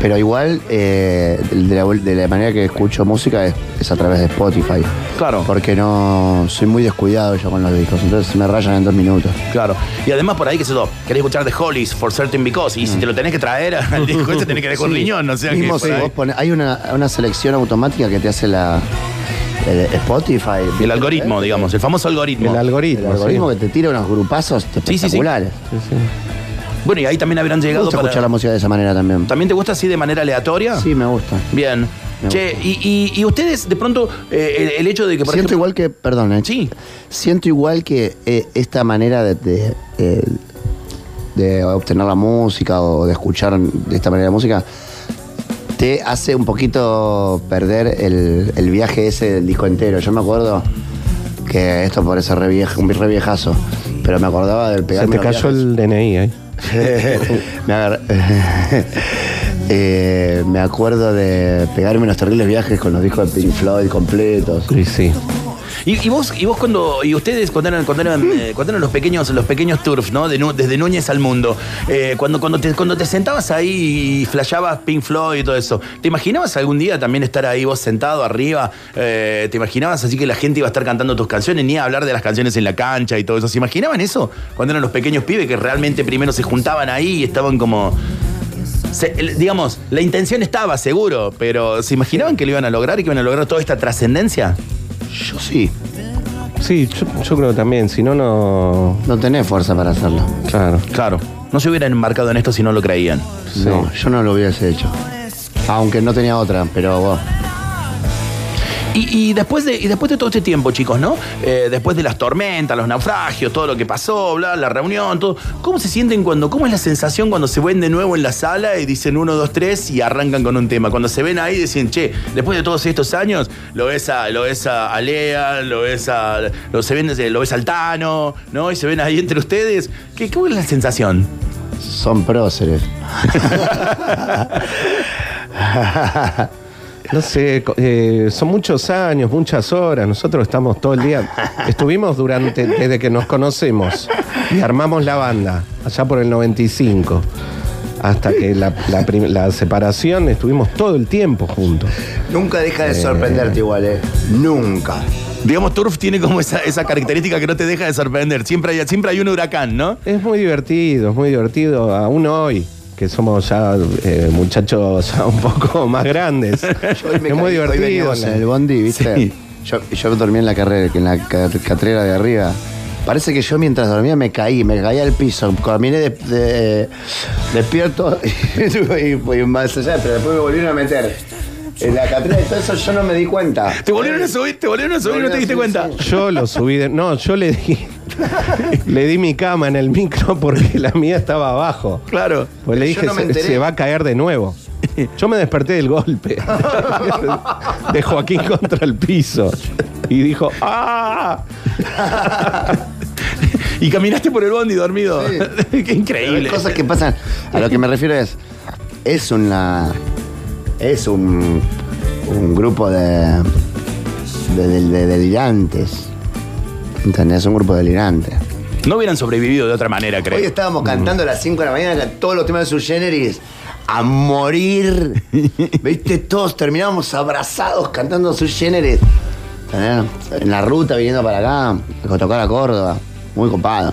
S3: Pero igual, eh, de, la, de la manera que escucho música es, es a través de Spotify.
S1: Claro.
S3: Porque no soy muy descuidado yo con los discos, entonces me rayan en dos minutos.
S1: Claro. Y además por ahí, qué sé yo, querés escuchar The Hollies for certain because. Y si te lo tenés que traer al disco <laughs> este, tenés que dejar un
S3: Sí.
S1: riñón. O sea que
S3: Mismo
S1: por
S3: si vos pones- hay una, una selección automática que te hace la el Spotify.
S1: El algoritmo, digamos, el famoso algoritmo.
S2: El
S3: El
S2: algoritmo.
S3: algoritmo
S2: sí.
S3: que te tira unos grupazos
S1: sí, sí.
S3: espectaculares.
S2: Sí, sí.
S1: Bueno, y ahí también habrán
S3: Me
S1: llegado
S3: gusta
S1: para...
S3: escuchar la música de esa manera también.
S1: ¿También te gusta así de manera aleatoria?
S3: Sí, me gusta.
S1: Bien.
S3: Me
S1: Che,
S3: gusta.
S1: y, y- y ustedes, de pronto, eh, el, el hecho de que, por
S3: Siento
S1: ejemplo...
S3: igual que, perdón, eh,
S1: Sí.
S3: siento igual que eh, esta manera de, de, eh, de obtener la música o de escuchar de esta manera la música te hace un poquito perder el, el viaje ese del disco entero. Yo me acuerdo que esto parece re, vieja, un re viejazo, pero me acordaba del
S2: Se
S3: pegarme
S2: te
S3: los
S2: cayó el DNI ahí. <laughs>
S3: me, <laughs> Eh, me acuerdo de pegarme unos terribles viajes con los discos de Pink Floyd completos.
S2: Sí, sí.
S1: Y, vos, y vos cuando, y ustedes cuando eran, cuando eran, eh, cuando eran los pequeños, los pequeños turfs, ¿no? De desde Núñez al mundo. eh, cuando, cuando, te, cuando te sentabas ahí y flashabas Pink Floyd y todo eso, ¿te imaginabas algún día también estar ahí vos sentado arriba? Eh, ¿Te imaginabas así que la gente iba a estar cantando tus canciones, ni a hablar de las canciones en la cancha y todo eso? ¿Se imaginaban eso? Cuando eran los pequeños pibes que realmente primero se juntaban ahí y estaban como. se- digamos, la intención estaba, seguro, pero ¿se imaginaban que lo iban a lograr y que iban a lograr toda esta trascendencia?
S3: Yo sí.
S2: Sí, yo, yo creo también. Si no, no.
S3: No tenés fuerza para hacerlo.
S2: Claro.
S1: Claro, no se hubieran embarcado en esto si no lo creían.
S2: Sí.
S3: No, yo no lo hubiese hecho. Aunque no tenía otra, pero bueno.
S1: Y, y después de, y después de todo este tiempo, chicos, ¿no? Eh, después de las tormentas, los naufragios, todo lo que pasó, bla, la reunión, todo. ¿Cómo se sienten cuando, cómo es la sensación cuando se ven de nuevo en la sala y dicen uno, dos, tres y arrancan con un tema? Cuando se ven ahí y dicen, che, después de todos estos años, lo ves a, lo ves a, a Lea, lo ves a. Lo, se ven, lo ves al Tano, ¿no? Y se ven ahí entre ustedes. ¿Qué, ¿Cómo es la sensación?
S3: Son próceres. <laughs>
S2: No sé, eh, son muchos años, muchas horas. Nosotros estamos todo el día. <laughs> Estuvimos durante, desde que nos conocemos y armamos la banda, allá por el 95. hasta que la, la prim- la separación estuvimos todo el tiempo juntos.
S3: Nunca deja de sorprenderte igual, ¿eh? Nunca.
S1: Digamos, Turf tiene como esa, esa característica que no te deja de sorprender. Siempre hay, siempre hay un huracán, ¿no?
S2: Es muy divertido, es muy divertido, aún hoy, que somos ya eh, muchachos ya <laughs> un poco más grandes. Es muy divertido.
S3: en el bondi, ¿viste?
S1: Sí.
S3: Yo, yo dormí en la carrera, en la ca- catrera de arriba. Parece que yo mientras dormía me caí, me caí al piso, caminé de, de- despierto <laughs> y, y más allá, pero después me volvieron a meter en la catrera y todo eso yo no me di cuenta.
S1: Te volvieron a subir, te volvieron a subir y no te diste
S3: Sí,
S1: cuenta.
S3: sí.
S2: Yo lo subí de. No, yo le di. <laughs> le di mi cama en el micro <laughs> porque la mía estaba abajo.
S1: Claro.
S2: Pues le dije,
S3: no
S2: se, va a caer de nuevo. <laughs> Yo me desperté del golpe de Joaquín contra el piso. Y dijo, ¡ah!
S1: Y caminaste por el bondi dormido.
S3: Sí.
S1: Qué increíble.
S3: cosas que pasan. A lo que me refiero es. Es una. Es un. Un grupo de. De, de- de delirantes. ¿Entendés? Un grupo delirante.
S1: No hubieran sobrevivido de otra manera, creo.
S3: Hoy estábamos cantando a las 5 de la mañana todos los temas de su generis a morir. <laughs> ¿Viste? Todos terminábamos abrazados cantando su generis. En la ruta viniendo para acá, a tocar a Córdoba. Muy copado.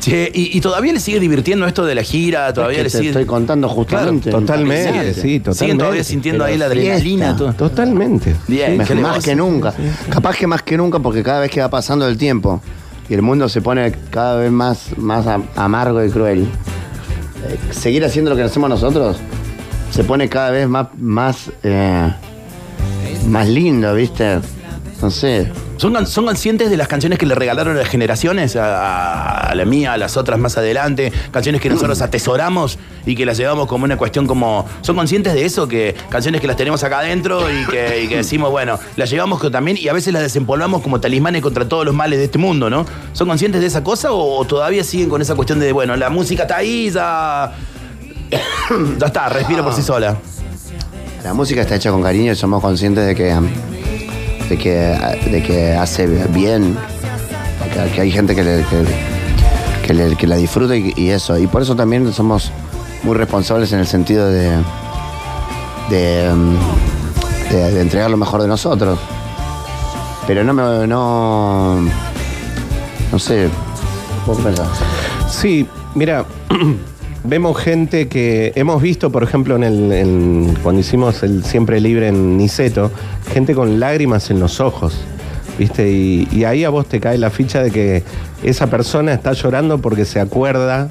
S1: Che, ¿y, y todavía le sigue divirtiendo esto de la gira? ¿Todavía
S3: Es que
S1: le
S3: te
S1: sigue?
S3: estoy contando justamente.
S2: Claro, totalmente, sí, totalmente.
S1: Siguen todavía sintiendo ahí la adrenalina. todo.
S2: Totalmente.
S1: Bien,
S3: Más- que nunca. Capaz que más que nunca, porque cada vez que va pasando el tiempo y el mundo se pone cada vez más, más am- amargo y cruel, eh, seguir haciendo lo que hacemos nosotros se pone cada vez más, más, eh, más lindo, ¿viste? No sé.
S1: ¿Son, son conscientes de las canciones que le regalaron a las generaciones? A, la mía, a las otras más adelante. Canciones que nosotros atesoramos y que las llevamos como una cuestión como. ¿Son conscientes de eso? Que canciones que las tenemos acá adentro y que, decimos, bueno, las llevamos también y a veces las desempolvamos como talismanes contra todos los males de este mundo, ¿no? ¿Son conscientes de esa cosa o, o todavía siguen con esa cuestión de, bueno, la música está ahí, ya. <coughs> ya está, respira por sí sola?
S3: La música está hecha con cariño y somos conscientes de que, de que, de que hace bien, que, hay gente que, le- que, que la disfruta y, eso. Y por eso también somos muy responsables en el sentido de, de, de- entregar lo mejor de nosotros. Pero no me. No, no sé.
S2: Sí, mira, <clears throat> vemos gente que hemos visto, por ejemplo, en el, cuando hicimos el Siempre Libre en Niceto, gente con lágrimas en los ojos, ¿viste? Y, ahí a vos te cae la ficha de que esa persona está llorando porque se acuerda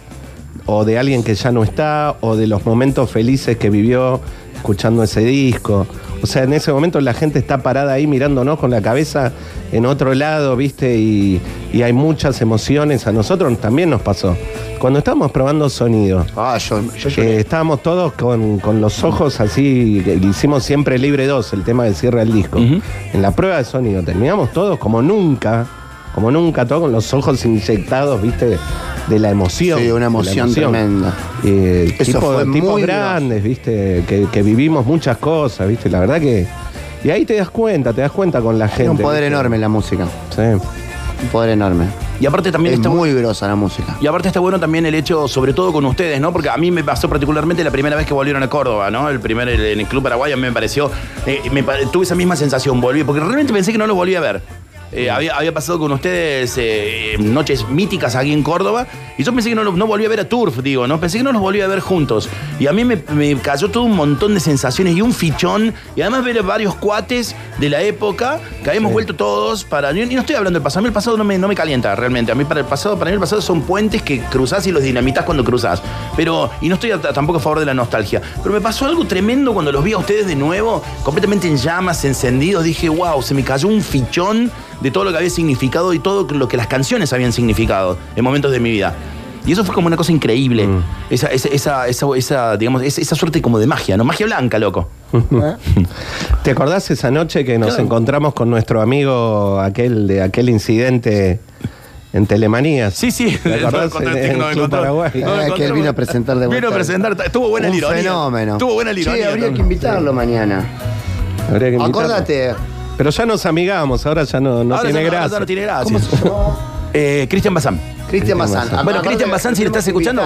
S2: o de alguien que ya no está, o de los momentos felices que vivió escuchando ese disco. O sea, en ese momento la gente está parada ahí mirándonos con la cabeza en otro lado, ¿viste? Y hay muchas emociones. A nosotros también nos pasó. Cuando estábamos probando sonido,
S3: Ah, yo, yo
S2: eh, estábamos todos con, con los ojos así, que hicimos siempre Libre 2, el tema del cierre del disco. En la prueba de sonido terminamos todos como nunca, como nunca, todos con los ojos inyectados, viste, de la emoción.
S3: Sí, una emoción tremenda.
S2: Eh,
S3: Eso
S2: tipo-
S3: fue
S2: tipos
S3: muy
S2: grandes, viste, que, que vivimos muchas cosas, viste, la verdad que... Y ahí te das cuenta, te das cuenta con la gente.
S3: Tiene un poder
S2: ¿viste?
S3: enorme la música.
S2: Sí.
S3: Un poder enorme.
S1: Y aparte también
S3: Es
S1: está
S3: muy grosa la música.
S1: Y aparte está bueno también el hecho, sobre todo con ustedes, ¿no? Porque a mí me pasó particularmente la primera vez que volvieron a Córdoba, ¿no? El primer en el Club Paraguay a mí me pareció, eh, me tuve esa misma sensación, volví, porque realmente pensé que no los volví a ver. Eh, había, había pasado con ustedes eh, noches míticas aquí en Córdoba y yo pensé que no, no volví a ver a Turf, digo, ¿no? Pensé que no los volví a ver juntos. Y a mí me, me cayó todo un montón de sensaciones y un fichón y además ver varios cuates de la época que habíamos vuelto todos para... Y no estoy hablando del pasado, a mí el pasado no me, no me calienta realmente. A mí para el pasado, para mí el pasado son puentes que cruzás y los dinamitas cuando cruzás. Pero, y no estoy a- tampoco a favor de la nostalgia. Pero me pasó algo tremendo cuando los vi a ustedes de nuevo, completamente en llamas, encendidos. Dije, wow, se me cayó un fichón de todo lo que había significado y todo lo que las canciones habían significado en momentos de mi vida. Y eso fue como una cosa increíble. Esa, esa, esa, esa, esa, digamos, esa, esa suerte como de magia, ¿no? Magia blanca, loco. <laughs>
S2: ¿Te acordás esa noche que nos
S1: Claro.
S2: encontramos con nuestro amigo aquel de aquel incidente en Telemanías?
S1: Sí, sí.
S2: ¿Te <laughs> acordás
S1: No,
S2: en,
S1: no,
S2: en
S1: no,
S2: el Club
S1: encontró.
S2: Paraguay?
S1: No,
S3: Ah, que él vino a presentar de
S1: Vino a
S3: vuelta.
S1: presentar, estuvo buena
S3: Un fenómeno.
S1: Estuvo buena la
S3: Sí, habría que invitarlo mañana.
S2: Habría que invitarlo.
S3: Acordate.
S2: Pero ya nos amigamos, ahora ya no, no
S1: Ahora
S2: tiene
S1: ya no-
S2: gracia.
S1: ahora no tiene gracia.
S3: ¿Cómo se llamó? <laughs>
S1: Eh, Cristian Bazán.
S3: Cristian Bazán.
S1: Bueno, Cristian Bazán, si le estás escuchando.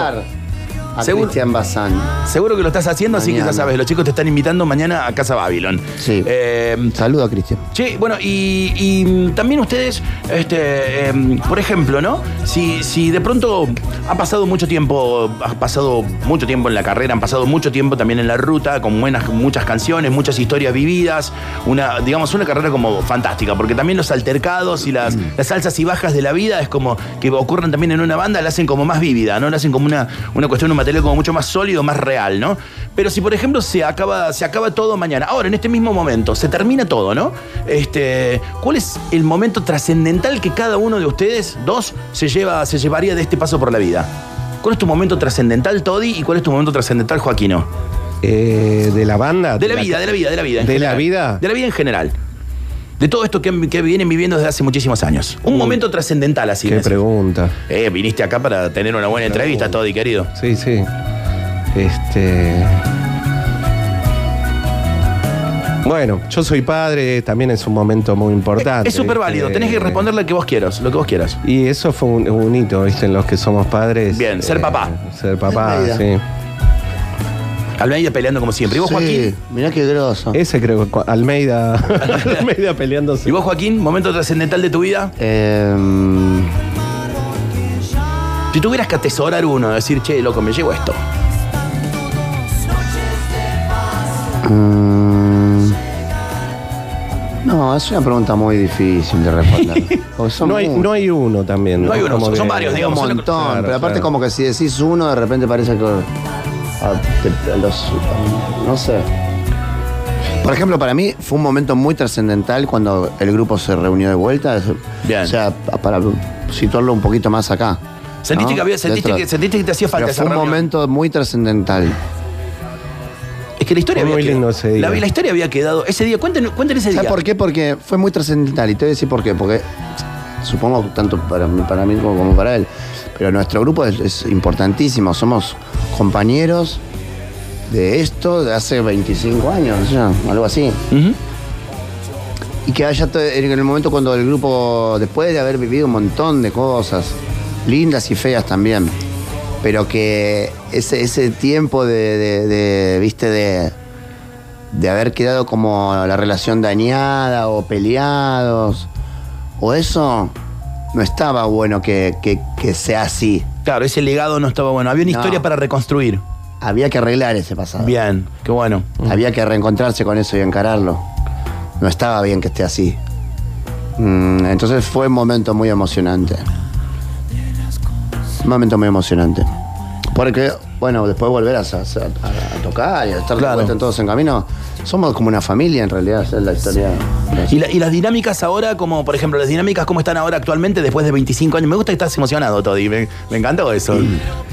S3: A
S1: Seguro-
S3: Cristian Bazán.
S1: Seguro que lo estás haciendo, así que ya sabes, los chicos te están invitando mañana a Casa Babylon.
S3: Sí.
S1: Eh,
S3: Saludo a Cristian.
S1: Sí, bueno, y, y, mm, también ustedes, este, em, por ejemplo, ¿no? Si, si de pronto ha pasado mucho tiempo, ha pasado mucho tiempo en la carrera, han pasado mucho tiempo también en la ruta, con buenas, muchas canciones, muchas historias vividas, una, digamos, una carrera como fantástica, porque también los altercados y las, las alzas y bajas de la vida es como que ocurren también en una banda, la hacen como más vívida, ¿no? La hacen como una, una cuestión, un material como mucho más sólido, más real, ¿no? Pero si, por ejemplo, se acaba, se acaba todo mañana, ahora, en este mismo momento, se termina todo, ¿no? Este, ¿Cuál es el momento trascendental que cada uno de ustedes, dos, se, lleva, se llevaría de este paso por la vida? ¿Cuál es tu momento trascendental, Toddy, y cuál es tu momento trascendental, Joaquino?
S2: Eh, de la banda.
S1: De la vida, de la vida, de la vida.
S2: ¿De la vida?
S1: De la vida en general. De todo esto que, que vienen viviendo desde hace muchísimos años. Un momento trascendental así.
S2: Qué pregunta.
S1: Eh, viniste acá para tener una buena entrevista, Toddy, querido.
S2: Sí, sí. Este. Bueno, yo soy padre, también es un momento muy importante.
S1: Es súper válido, tenés que responderle lo que vos quieras, lo que vos quieras.
S2: Y eso fue un, un hito, ¿viste? En los que somos padres.
S1: Bien, ser papá.
S2: Ser papá, sí.
S1: Almeida peleando como siempre. ¿Y vos, Joaquín?
S3: mirá qué groso.
S2: Ese creo que Almeida. <laughs> Almeida peleándose.
S1: ¿Y vos, Joaquín? ¿Momento trascendental de tu vida?
S3: Em,
S1: Si tuvieras que atesorar uno, decir, che, loco, me llevo esto.
S3: mm, no, es una pregunta muy difícil de responder. <laughs>
S2: No hay, no hay uno también.
S1: No hay uno,
S2: Como
S1: son
S2: que-
S1: varios,
S3: un
S1: digamos, una-
S3: montón,
S2: Claro,
S3: pero aparte
S2: claro.
S3: como que si decís uno, de repente parece que... te- los, no sé. Por ejemplo, para mí fue un momento muy trascendental cuando el grupo se reunió de vuelta.
S1: Bien.
S3: O sea, para situarlo un poquito más acá.
S1: ¿Sentiste,
S3: ¿no?
S1: que, había, sentiste, que, sentiste que te hacía falta
S3: Pero
S1: esa
S3: fue un
S1: reunión?
S3: momento muy trascendental.
S1: Es que la historia
S2: Fue
S1: había
S2: muy
S1: quedado-
S2: lindo ese día.
S1: La, la historia había quedado. Ese día, cuenten, cuenten ese día.
S3: ¿Sabes por qué? Porque fue muy trascendental. Y te voy a decir por qué. Porque supongo tanto para mí, para mí como, como para él. Pero nuestro grupo es, es importantísimo. Somos compañeros de esto de hace 25 años, algo así. Y que haya en el momento cuando el grupo, después de haber vivido un montón de cosas, lindas y feas también, pero que ese, ese tiempo de, de- de, viste, de, de haber quedado como la relación dañada o peleados, o eso, no estaba bueno que, que- que sea así.
S1: Claro, ese legado no estaba bueno. Había una
S3: No.
S1: historia para reconstruir.
S3: Había que arreglar ese pasado.
S1: Bien, qué bueno.
S3: Había que reencontrarse con eso y encararlo. No estaba bien que esté así. Mm, entonces fue un momento muy emocionante. Un momento muy emocionante. Porque, bueno, después volver a, a- a- a tocar y a estar de
S1: Claro.
S3: vuelta todos en camino, somos como una familia en realidad, esa es la historia.
S1: ¿Y, la- y las dinámicas ahora, como por ejemplo, las dinámicas cómo están ahora actualmente después de 25 años? Me gusta que estás emocionado, Toddy. Me, me encantó eso.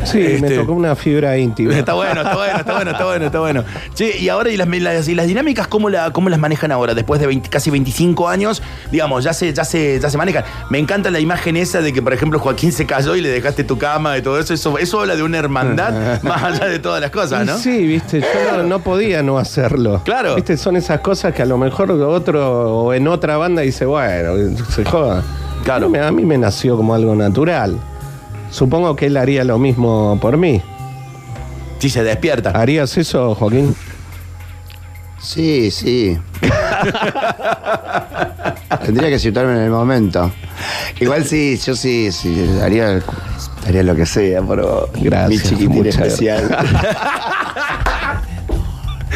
S2: Sí, me
S1: Este,
S2: tocó una fibra íntima.
S1: Está bueno, está bueno, está bueno, está bueno, está bueno. Che, y ahora, ¿y las, las- y las dinámicas cómo, la, cómo las manejan ahora? Después de 20 casi 25 años, digamos, ya se, ya, se, ya se manejan. Me encanta la imagen esa de que, por ejemplo, Joaquín se cayó y le dejaste tu cama y todo eso. Eso, eso habla de una hermandad <laughs> más allá de todas las cosas,
S2: Y
S1: ¿no?
S2: Sí, viste, yo no, no podía no hacerlo.
S1: Claro.
S2: Viste, son esas cosas que a lo mejor otro o en otra banda dice, bueno, se joda.
S1: Claro.
S2: A mí me nació como algo natural. Supongo que él haría lo mismo por mí.
S1: Sí, se despierta.
S2: ¿Harías eso, Joaquín?
S3: Sí, sí. <laughs> Tendría que situarme en el momento. Igual sí, yo sí, sí, haría, haría lo que sea por vos.
S2: Gracias,
S3: Mi chiquitín especial. <laughs>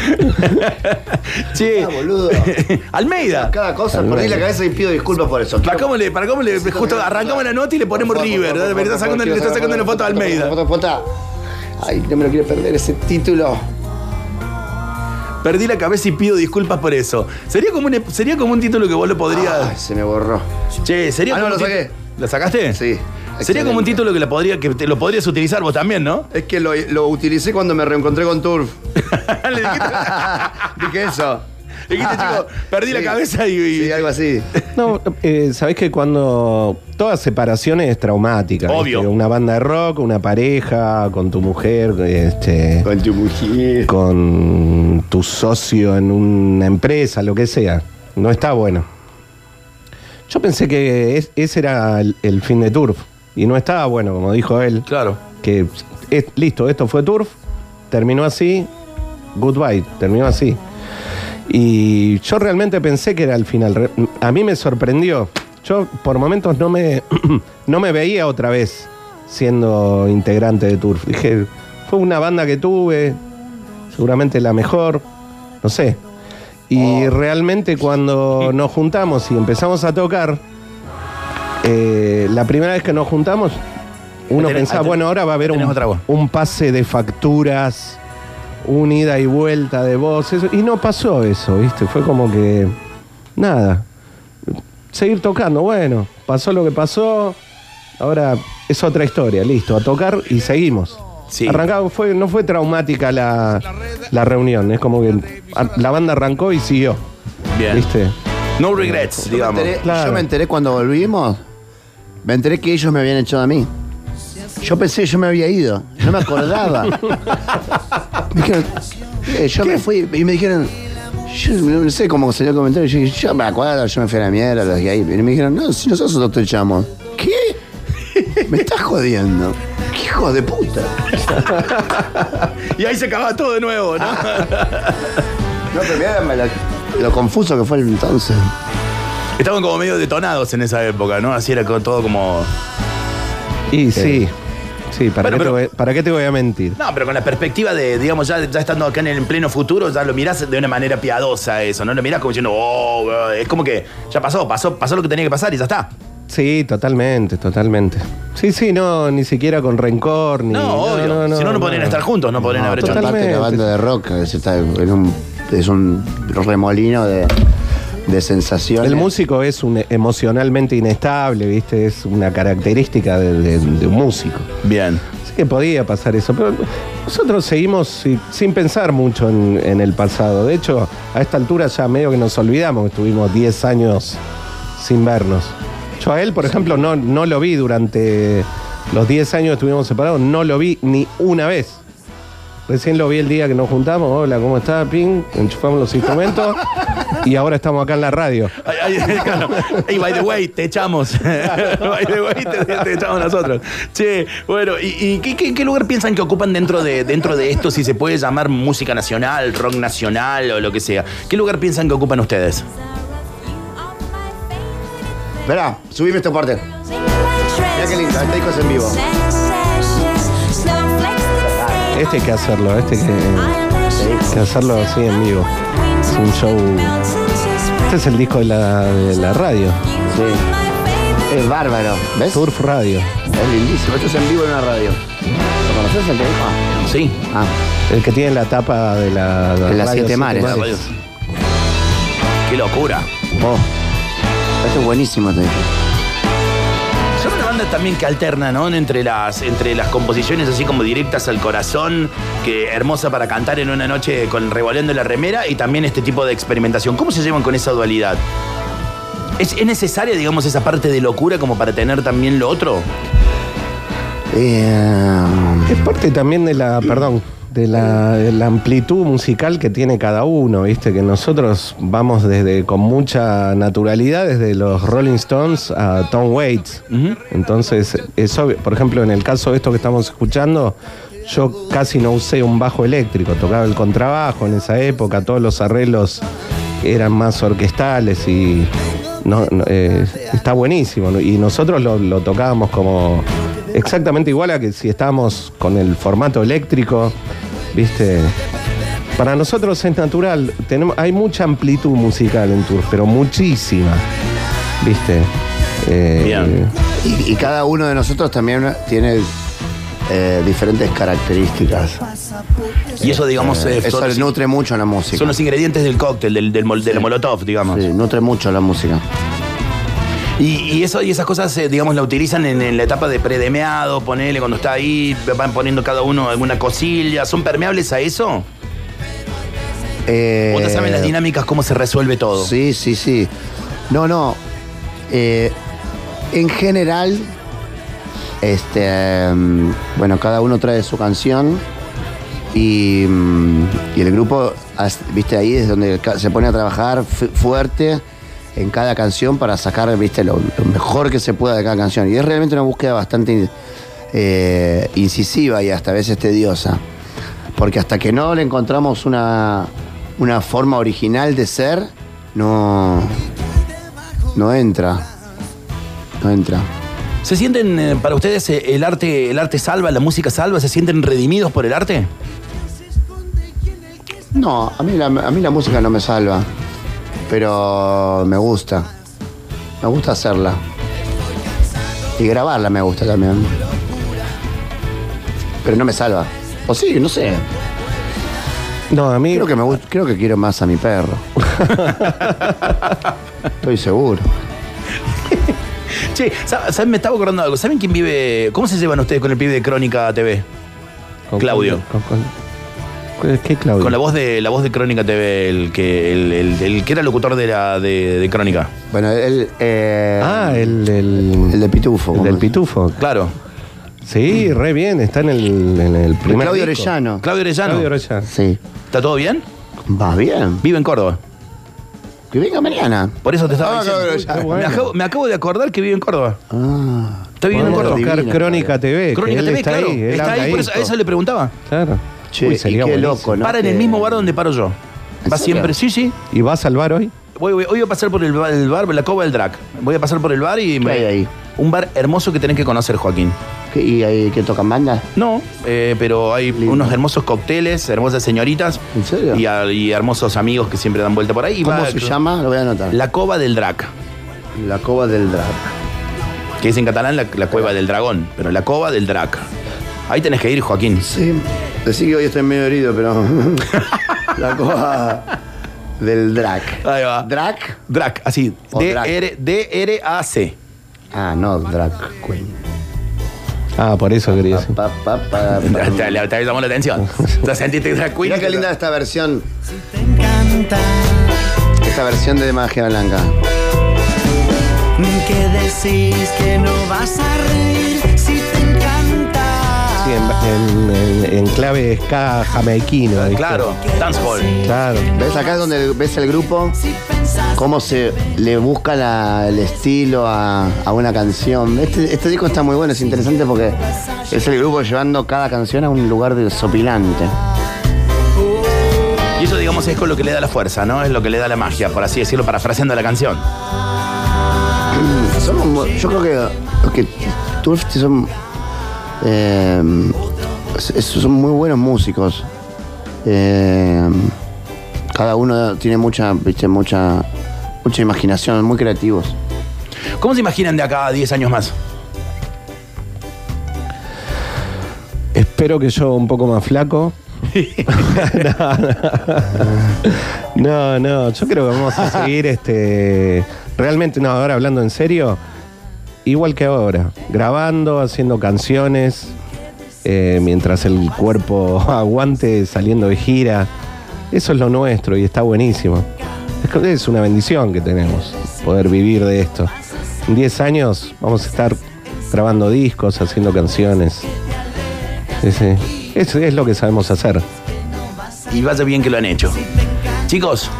S3: <laughs>
S1: Che,
S3: Ah, boludo. <laughs>
S1: Almeida.
S3: Cada cosa, perdí la cabeza y pido disculpas por eso.
S1: ¿Para cómo le, para cómo le, justo arrancamos la nota y le ponemos River? le está sacando una foto a Almeida.
S3: Foto, foto. Ay, no me lo quiero perder ese título.
S1: Perdí la cabeza y pido disculpas por eso. Sería como un, sería como un título que vos lo podrías.
S3: Ay, se me borró.
S1: Che, sería
S3: Ah, no, lo saqué.
S1: ¿Lo sacaste?
S3: Sí.
S1: Sería como un título que, la podría, que te lo podrías utilizar vos también, ¿no?
S3: Es que lo, lo utilicé cuando me reencontré con Turf. <laughs>
S1: Le dijiste, <laughs>
S3: Dije eso.
S1: dijiste, chico, perdí la
S3: Sí.
S1: cabeza y. y-
S3: Sí, algo así. <laughs>
S2: No, eh, sabés que cuando toda separación es traumática.
S1: Obvio.
S2: ¿viste? Una banda de rock, una pareja, con tu mujer, este,
S3: Con tu mujer.
S2: con tu socio en una empresa, lo que sea. No está bueno. Yo pensé que es- ese era el, el fin de Turf. Y no estaba bueno, como dijo él.
S1: Claro.
S2: Que es- listo, esto fue Turf, terminó así, goodbye, terminó así. Y yo realmente pensé que era el final. A mí me sorprendió. Yo por momentos no me, <clears throat> no me veía otra vez siendo integrante de Turf. Dije, fue una banda que tuve, seguramente la mejor, no sé. Y realmente cuando nos juntamos y empezamos a tocar, eh, la primera vez que nos juntamos, uno
S1: tenés-
S2: pensaba,
S1: tenés-
S2: bueno, ahora va a haber un,
S1: otra voz.
S2: un pase de facturas, un ida y vuelta de voces, y no pasó eso, ¿viste? Fue como que, nada, seguir tocando, bueno, pasó lo que pasó, ahora es otra historia, listo, a tocar y seguimos.
S1: Sí.
S2: Arrancaba, fue, no fue traumática la, la reunión, es como que a- la banda arrancó y siguió,
S1: Bien.
S2: ¿viste?
S1: No regrets,
S3: Yo me,
S1: digamos.
S3: enteré,
S2: Claro.
S3: yo me enteré cuando volvimos, me enteré que ellos me habían echado a mí. Yo pensé que yo me había ido, no me acordaba. <laughs> me dijeron, eh, yo me fui y me dijeron, yo no sé cómo salió el comentario, yo me acuerdo, yo me fui a la mierda, los gays. Y me dijeron, no, si nosotros te echamos. ¿Qué? Me estás jodiendo. ¿Qué hijo de puta? <laughs>
S1: Y ahí se acaba todo de nuevo, ¿no? <laughs>
S3: No, pero lo, lo confuso que fue el entonces.
S1: Estaban como medio detonados en esa época, ¿no? Así era todo como.
S2: Y sí, sí, ¿para,
S1: Bueno,
S2: qué
S1: pero-
S2: te voy, ¿para qué te voy a mentir?
S1: No, pero con la perspectiva de, digamos, ya, ya estando acá en el pleno futuro, ya lo mirás de una manera piadosa eso, ¿no? Lo mirás como diciendo, oh, oh", es como que ya pasó, pasó, pasó lo que tenía que pasar y ya está.
S2: Sí, totalmente, totalmente. Sí, sí, no, ni siquiera con rencor, ni.
S1: No, obvio. si no, no podrían estar juntos, no podrían haber hecho
S3: Aparte la banda de rock es, está- es un, es un remolino de, de sensaciones.
S2: El músico es un emocionalmente inestable, ¿viste? Es una característica de, de- de un músico.
S1: Bien.
S2: Así que podía pasar eso, pero nosotros seguimos si- sin pensar mucho en, en el pasado. De hecho, a esta altura ya medio que nos olvidamos que estuvimos 10 años sin vernos. Yo a él, por ejemplo, no, no lo vi durante los 10 años que estuvimos separados, no lo vi ni una vez. Recién lo vi el día que nos juntamos, hola, ¿cómo está? Ping, enchufamos los instrumentos y ahora estamos acá en la radio.
S1: Ay, ay, <laughs> claro. Hey, by the way, te echamos. <laughs> by the way, te, te echamos nosotros. Che, bueno, ¿y, y qué, qué- qué lugar piensan que ocupan dentro de, dentro de esto, si se puede llamar música nacional, rock nacional o lo que sea? ¿Qué lugar piensan que ocupan ustedes?
S3: Esperá, subime esta parte.
S4: Mira qué lindo, este disco es en vivo.
S2: Este hay que hacerlo, este hay que, que hacerlo así en vivo. Es un show. Este es el disco de la, de la radio,
S3: Sí. Es bárbaro. ¿Ves?
S2: Turf Radio.
S3: Es lindísimo. Esto es en vivo en una radio. ¿Lo conoces el que dijo?
S1: Sí.
S3: Ah,
S2: El que tiene la tapa de la,
S3: De las
S2: radio
S3: Siete Mares.
S1: Qué locura.
S3: oh. Esto es buenísimo este disco.
S1: También que alterna, ¿no? Entre las, entre las composiciones así como directas al corazón, que hermosa para cantar en una noche con revoleando la remera, y también este tipo de experimentación. ¿Cómo se llevan con esa dualidad? ¿Es, es necesaria, digamos, esa parte de locura como para tener también lo otro?
S3: Eh,
S2: Es parte también de la, perdón, de la, de la amplitud musical que tiene cada uno, ¿viste? Que nosotros vamos desde con mucha naturalidad desde los Rolling Stones a Tom Waits. Entonces, eso, por ejemplo, en el caso de esto que estamos escuchando, yo casi no usé un bajo eléctrico, tocaba el contrabajo en esa época, todos los arreglos eran más orquestales y no, no, eh, está buenísimo. Y nosotros lo, lo tocábamos como exactamente igual a que si estábamos con el formato eléctrico, ¿viste? Para nosotros es natural, tenemos, hay mucha amplitud musical en Tour, pero muchísima, ¿viste? Eh,
S1: Bien.
S3: y, y cada uno de nosotros también tiene eh, diferentes características.
S1: Y eso, digamos, eh,
S3: Eso
S1: son,
S3: nutre mucho la música.
S1: son los ingredientes del cóctel, del, del, mol- del molotov, digamos.
S3: Sí, nutre mucho la música.
S1: Y, y eso, y esas cosas, eh, digamos, la utilizan en, en la etapa de predemeado, ponele, cuando está ahí, van poniendo cada uno alguna cosilla. ¿Son permeables a eso?
S3: Eh,
S1: ¿O ya saben las dinámicas, cómo se resuelve todo?
S3: Sí, sí, sí. No, no. Eh, en general, este, mm, bueno, cada uno trae su canción y, mm, y el grupo, viste, ahí es donde se pone a trabajar fu- fuerte en cada canción para sacar, viste, lo, lo mejor que se pueda de cada canción. Y es realmente una búsqueda bastante eh, incisiva y hasta a veces tediosa. Porque hasta que no le encontramos una, una forma original de ser, no, no entra. No entra.
S1: ¿Se sienten, eh, para ustedes, eh, el arte, el arte salva, la música salva? ¿Se sienten redimidos por el arte?
S3: No, a mí, la, a mí la música no me salva, pero me gusta. Me gusta hacerla. Y grabarla me gusta también. Pero no me salva. O sí, no sé.
S2: No, a mí.
S3: Creo que, me, gust- creo que quiero más a mi perro. <laughs> Estoy seguro.
S1: Che, ¿sab- ¿saben? Me estaba acordando de algo. ¿Saben quién vive? ¿Cómo se llevan ustedes con el pibe de Crónica TV?
S2: con-
S1: Claudio.
S2: con- con- ¿Qué Claudio?
S1: Con la voz de la voz de Crónica TV, el que, el, el- el que era locutor de, la, de, de Crónica.
S3: Bueno, él. eh,
S2: Ah, el, el,
S3: El de Pitufo,
S2: El
S3: ¿cómo
S2: del? Pitufo.
S1: Claro.
S2: Sí, re bien. Está en el, en el primer.
S3: Claudio
S2: disco.
S3: Orellano.
S1: Claudio Orellano.
S2: Claudio Orellano.
S3: Sí.
S1: ¿Está todo bien?
S3: Va bien.
S1: Vive en Córdoba.
S3: Que venga mañana.
S1: Por eso te estaba
S3: Ah,
S1: diciendo.
S3: Claudio
S1: me,
S2: Bueno.
S1: acabo, me acabo de acordar que vive en Córdoba.
S3: Ah.
S1: Está viviendo en Córdoba.
S2: Crónica TV.
S1: Crónica TV,
S2: está
S1: claro.
S2: ahí,
S1: está ahí, por eso, a eso le preguntaba.
S2: Claro.
S3: Che,
S2: Uy,
S3: y
S2: sería
S3: qué
S2: buenísimo.
S3: loco, ¿no?
S1: Para en
S3: Que-
S1: el mismo bar donde paro yo.
S3: ¿En
S1: Va
S3: serio?
S1: siempre, sí, sí.
S2: ¿Y vas al bar hoy?
S1: Voy, voy- hoy voy a pasar por el bar, el bar, la cova del Drac. Voy a pasar por el bar y
S3: ¿Qué hay ahí?
S1: Un bar hermoso que tenés que conocer, Joaquín.
S3: ¿Qué- ¿Y ahí que tocan banda?
S1: No, eh, pero hay
S3: Lindo.
S1: unos hermosos cócteles, hermosas señoritas.
S3: ¿En serio?
S1: Y, a- y hermosos amigos que siempre dan vuelta por ahí. Y
S3: ¿Cómo
S1: va-
S3: se llama? Lo voy a anotar.
S1: La cova del Drac.
S3: La cova del drag.
S1: Que es en catalán la, la cueva del dragón. Pero la cova del Drac. Ahí tenés que ir, Joaquín.
S3: Sí. Decí que hoy estoy medio herido, pero. <laughs> la cova del drag.
S1: Ahí va.
S3: ¿Drag?
S1: Drac, así.
S3: O Drac.
S1: D-R- D-R-A-C.
S3: Ah, no, drag queen.
S2: Ah, por eso quería decir.
S3: Pa, pa, pa, <laughs>
S1: Te,
S3: pa.
S1: te- llamó la atención. <laughs> ¿Te sentiste drag queen?
S3: Mirá qué linda esta versión.
S5: te encanta
S3: Esta versión de Magia Blanca.
S5: que decís que no vas a reír
S2: en, en- en- en clave ska jamaiquino. ¿viste?
S1: Claro, dancehall.
S2: Claro.
S3: ¿Ves acá es donde ves el grupo? Cómo se le busca la- el estilo a, a una canción. Este, este disco está muy bueno, es interesante porque es el grupo llevando cada canción a un lugar desopilante.
S1: Y eso, digamos, es con lo que le da la fuerza, ¿no? Es lo que le da la magia, por así decirlo, parafraseando la canción.
S3: Yo creo que, que Turf son, eh, es- son muy buenos músicos. Eh, cada uno tiene mucha, viste, mucha, mucha imaginación, muy creativos.
S1: ¿Cómo se imaginan de acá a 10 años más?
S2: Espero que yo un poco más flaco. <laughs> no, no. no, no, yo creo que vamos a seguir este realmente, no, ahora hablando en serio, igual que ahora, grabando, haciendo canciones, eh, mientras el cuerpo <laughs> aguante, saliendo de gira. Eso es lo nuestro y está buenísimo. Es una bendición que tenemos, poder vivir de esto. En 10 años vamos a estar grabando discos, haciendo canciones. Eso es lo que sabemos hacer.
S1: Y vaya bien que lo han hecho. Chicos,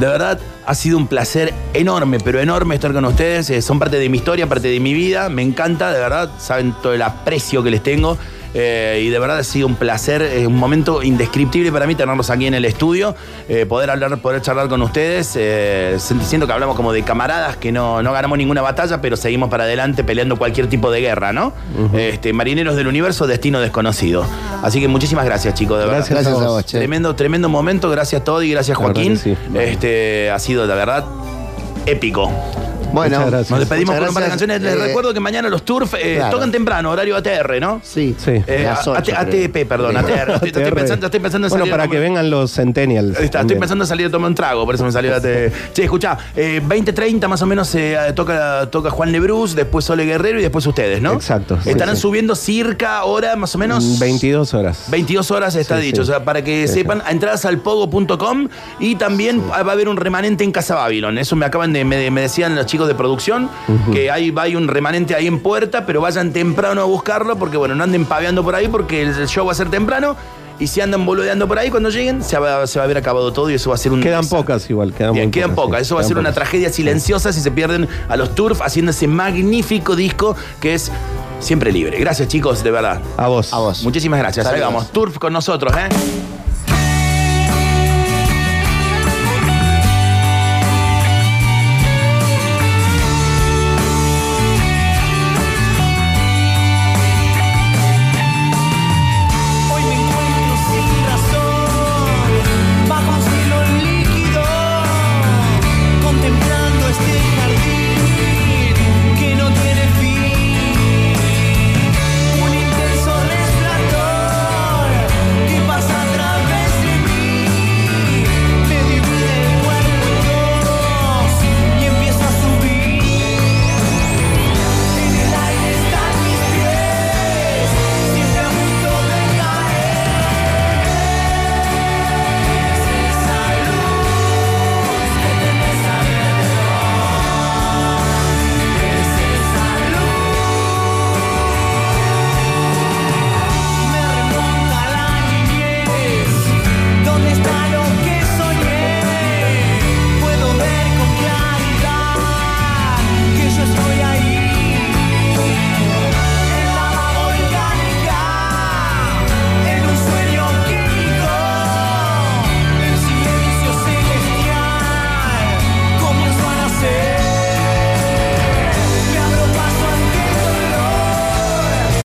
S1: de verdad ha sido un placer enorme, pero enorme estar con ustedes. Eh, son parte de mi historia, parte de mi vida. Me encanta, de verdad. Saben todo el aprecio que les tengo. Eh, y de verdad ha sido un placer, es un momento indescriptible para mí tenerlos aquí en el estudio, eh, poder hablar, poder charlar con ustedes, eh, siento que hablamos como de camaradas, que no, no ganamos ninguna batalla, pero seguimos para adelante peleando cualquier tipo de guerra, ¿no? este, marineros del universo, destino desconocido. Así que muchísimas gracias, chicos, de verdad.
S2: Gracias,
S3: Gracias
S2: a
S3: a
S2: vos.
S3: che.
S1: Tremendo, tremendo momento. Gracias Toddy, gracias
S2: La
S1: Joaquín.
S2: sí.
S1: Este ha sido de verdad épico.
S3: Bueno.
S1: Nos despedimos con un par de canciones. Les
S3: Eh,
S1: recuerdo que mañana los Turf eh,
S3: claro.
S1: tocan temprano, horario ATR, ¿no?
S3: Sí,
S2: Sí.
S1: Eh,
S3: las
S1: a-
S3: ocho,
S1: AT-
S3: creo.
S1: ATP, perdón, ATR. <laughs> Estoy, estoy
S2: ATR.
S1: pensando, estoy pensando en
S2: Bueno,
S1: salir
S2: para
S1: a
S2: que vengan los centennials.
S1: Ahí está, estoy pensando en salir a tomar un trago, por eso me salió la te... Che, escuchá, eh, 20.30 más o menos eh, toca, toca Juan Lebrus, después Sole Guerrero y después ustedes, ¿no?
S2: Exacto, sí,
S1: Estarán
S2: sí.
S1: subiendo circa hora más o menos.
S2: Mm, 22 horas.
S1: 22 horas está
S2: Sí,
S1: dicho,
S2: sí.
S1: o sea, para que
S2: Sí,
S1: sepan, entradas al pogo.com y también va a haber un remanente en Casa Babylon. Eso me acaban de, me, me decían los chicos de producción, que hay, va- hay un remanente ahí en puerta, pero vayan temprano a buscarlo, porque bueno, no anden paveando por ahí, porque el, show va a ser temprano. Y si andan boludeando por ahí, cuando lleguen, se va, se va a haber acabado todo y eso va a ser un.
S2: Quedan
S1: desastre.
S2: pocas igual, quedan
S1: Bien, quedan pocas.
S2: sí,
S1: Eso va a ser una tragedia silenciosa si se pierden a los Turf haciendo ese magnífico disco que es siempre libre. Gracias, chicos, de verdad.
S2: A vos.
S3: A vos.
S1: Muchísimas gracias. Salgamos. Turf con nosotros, ¿eh?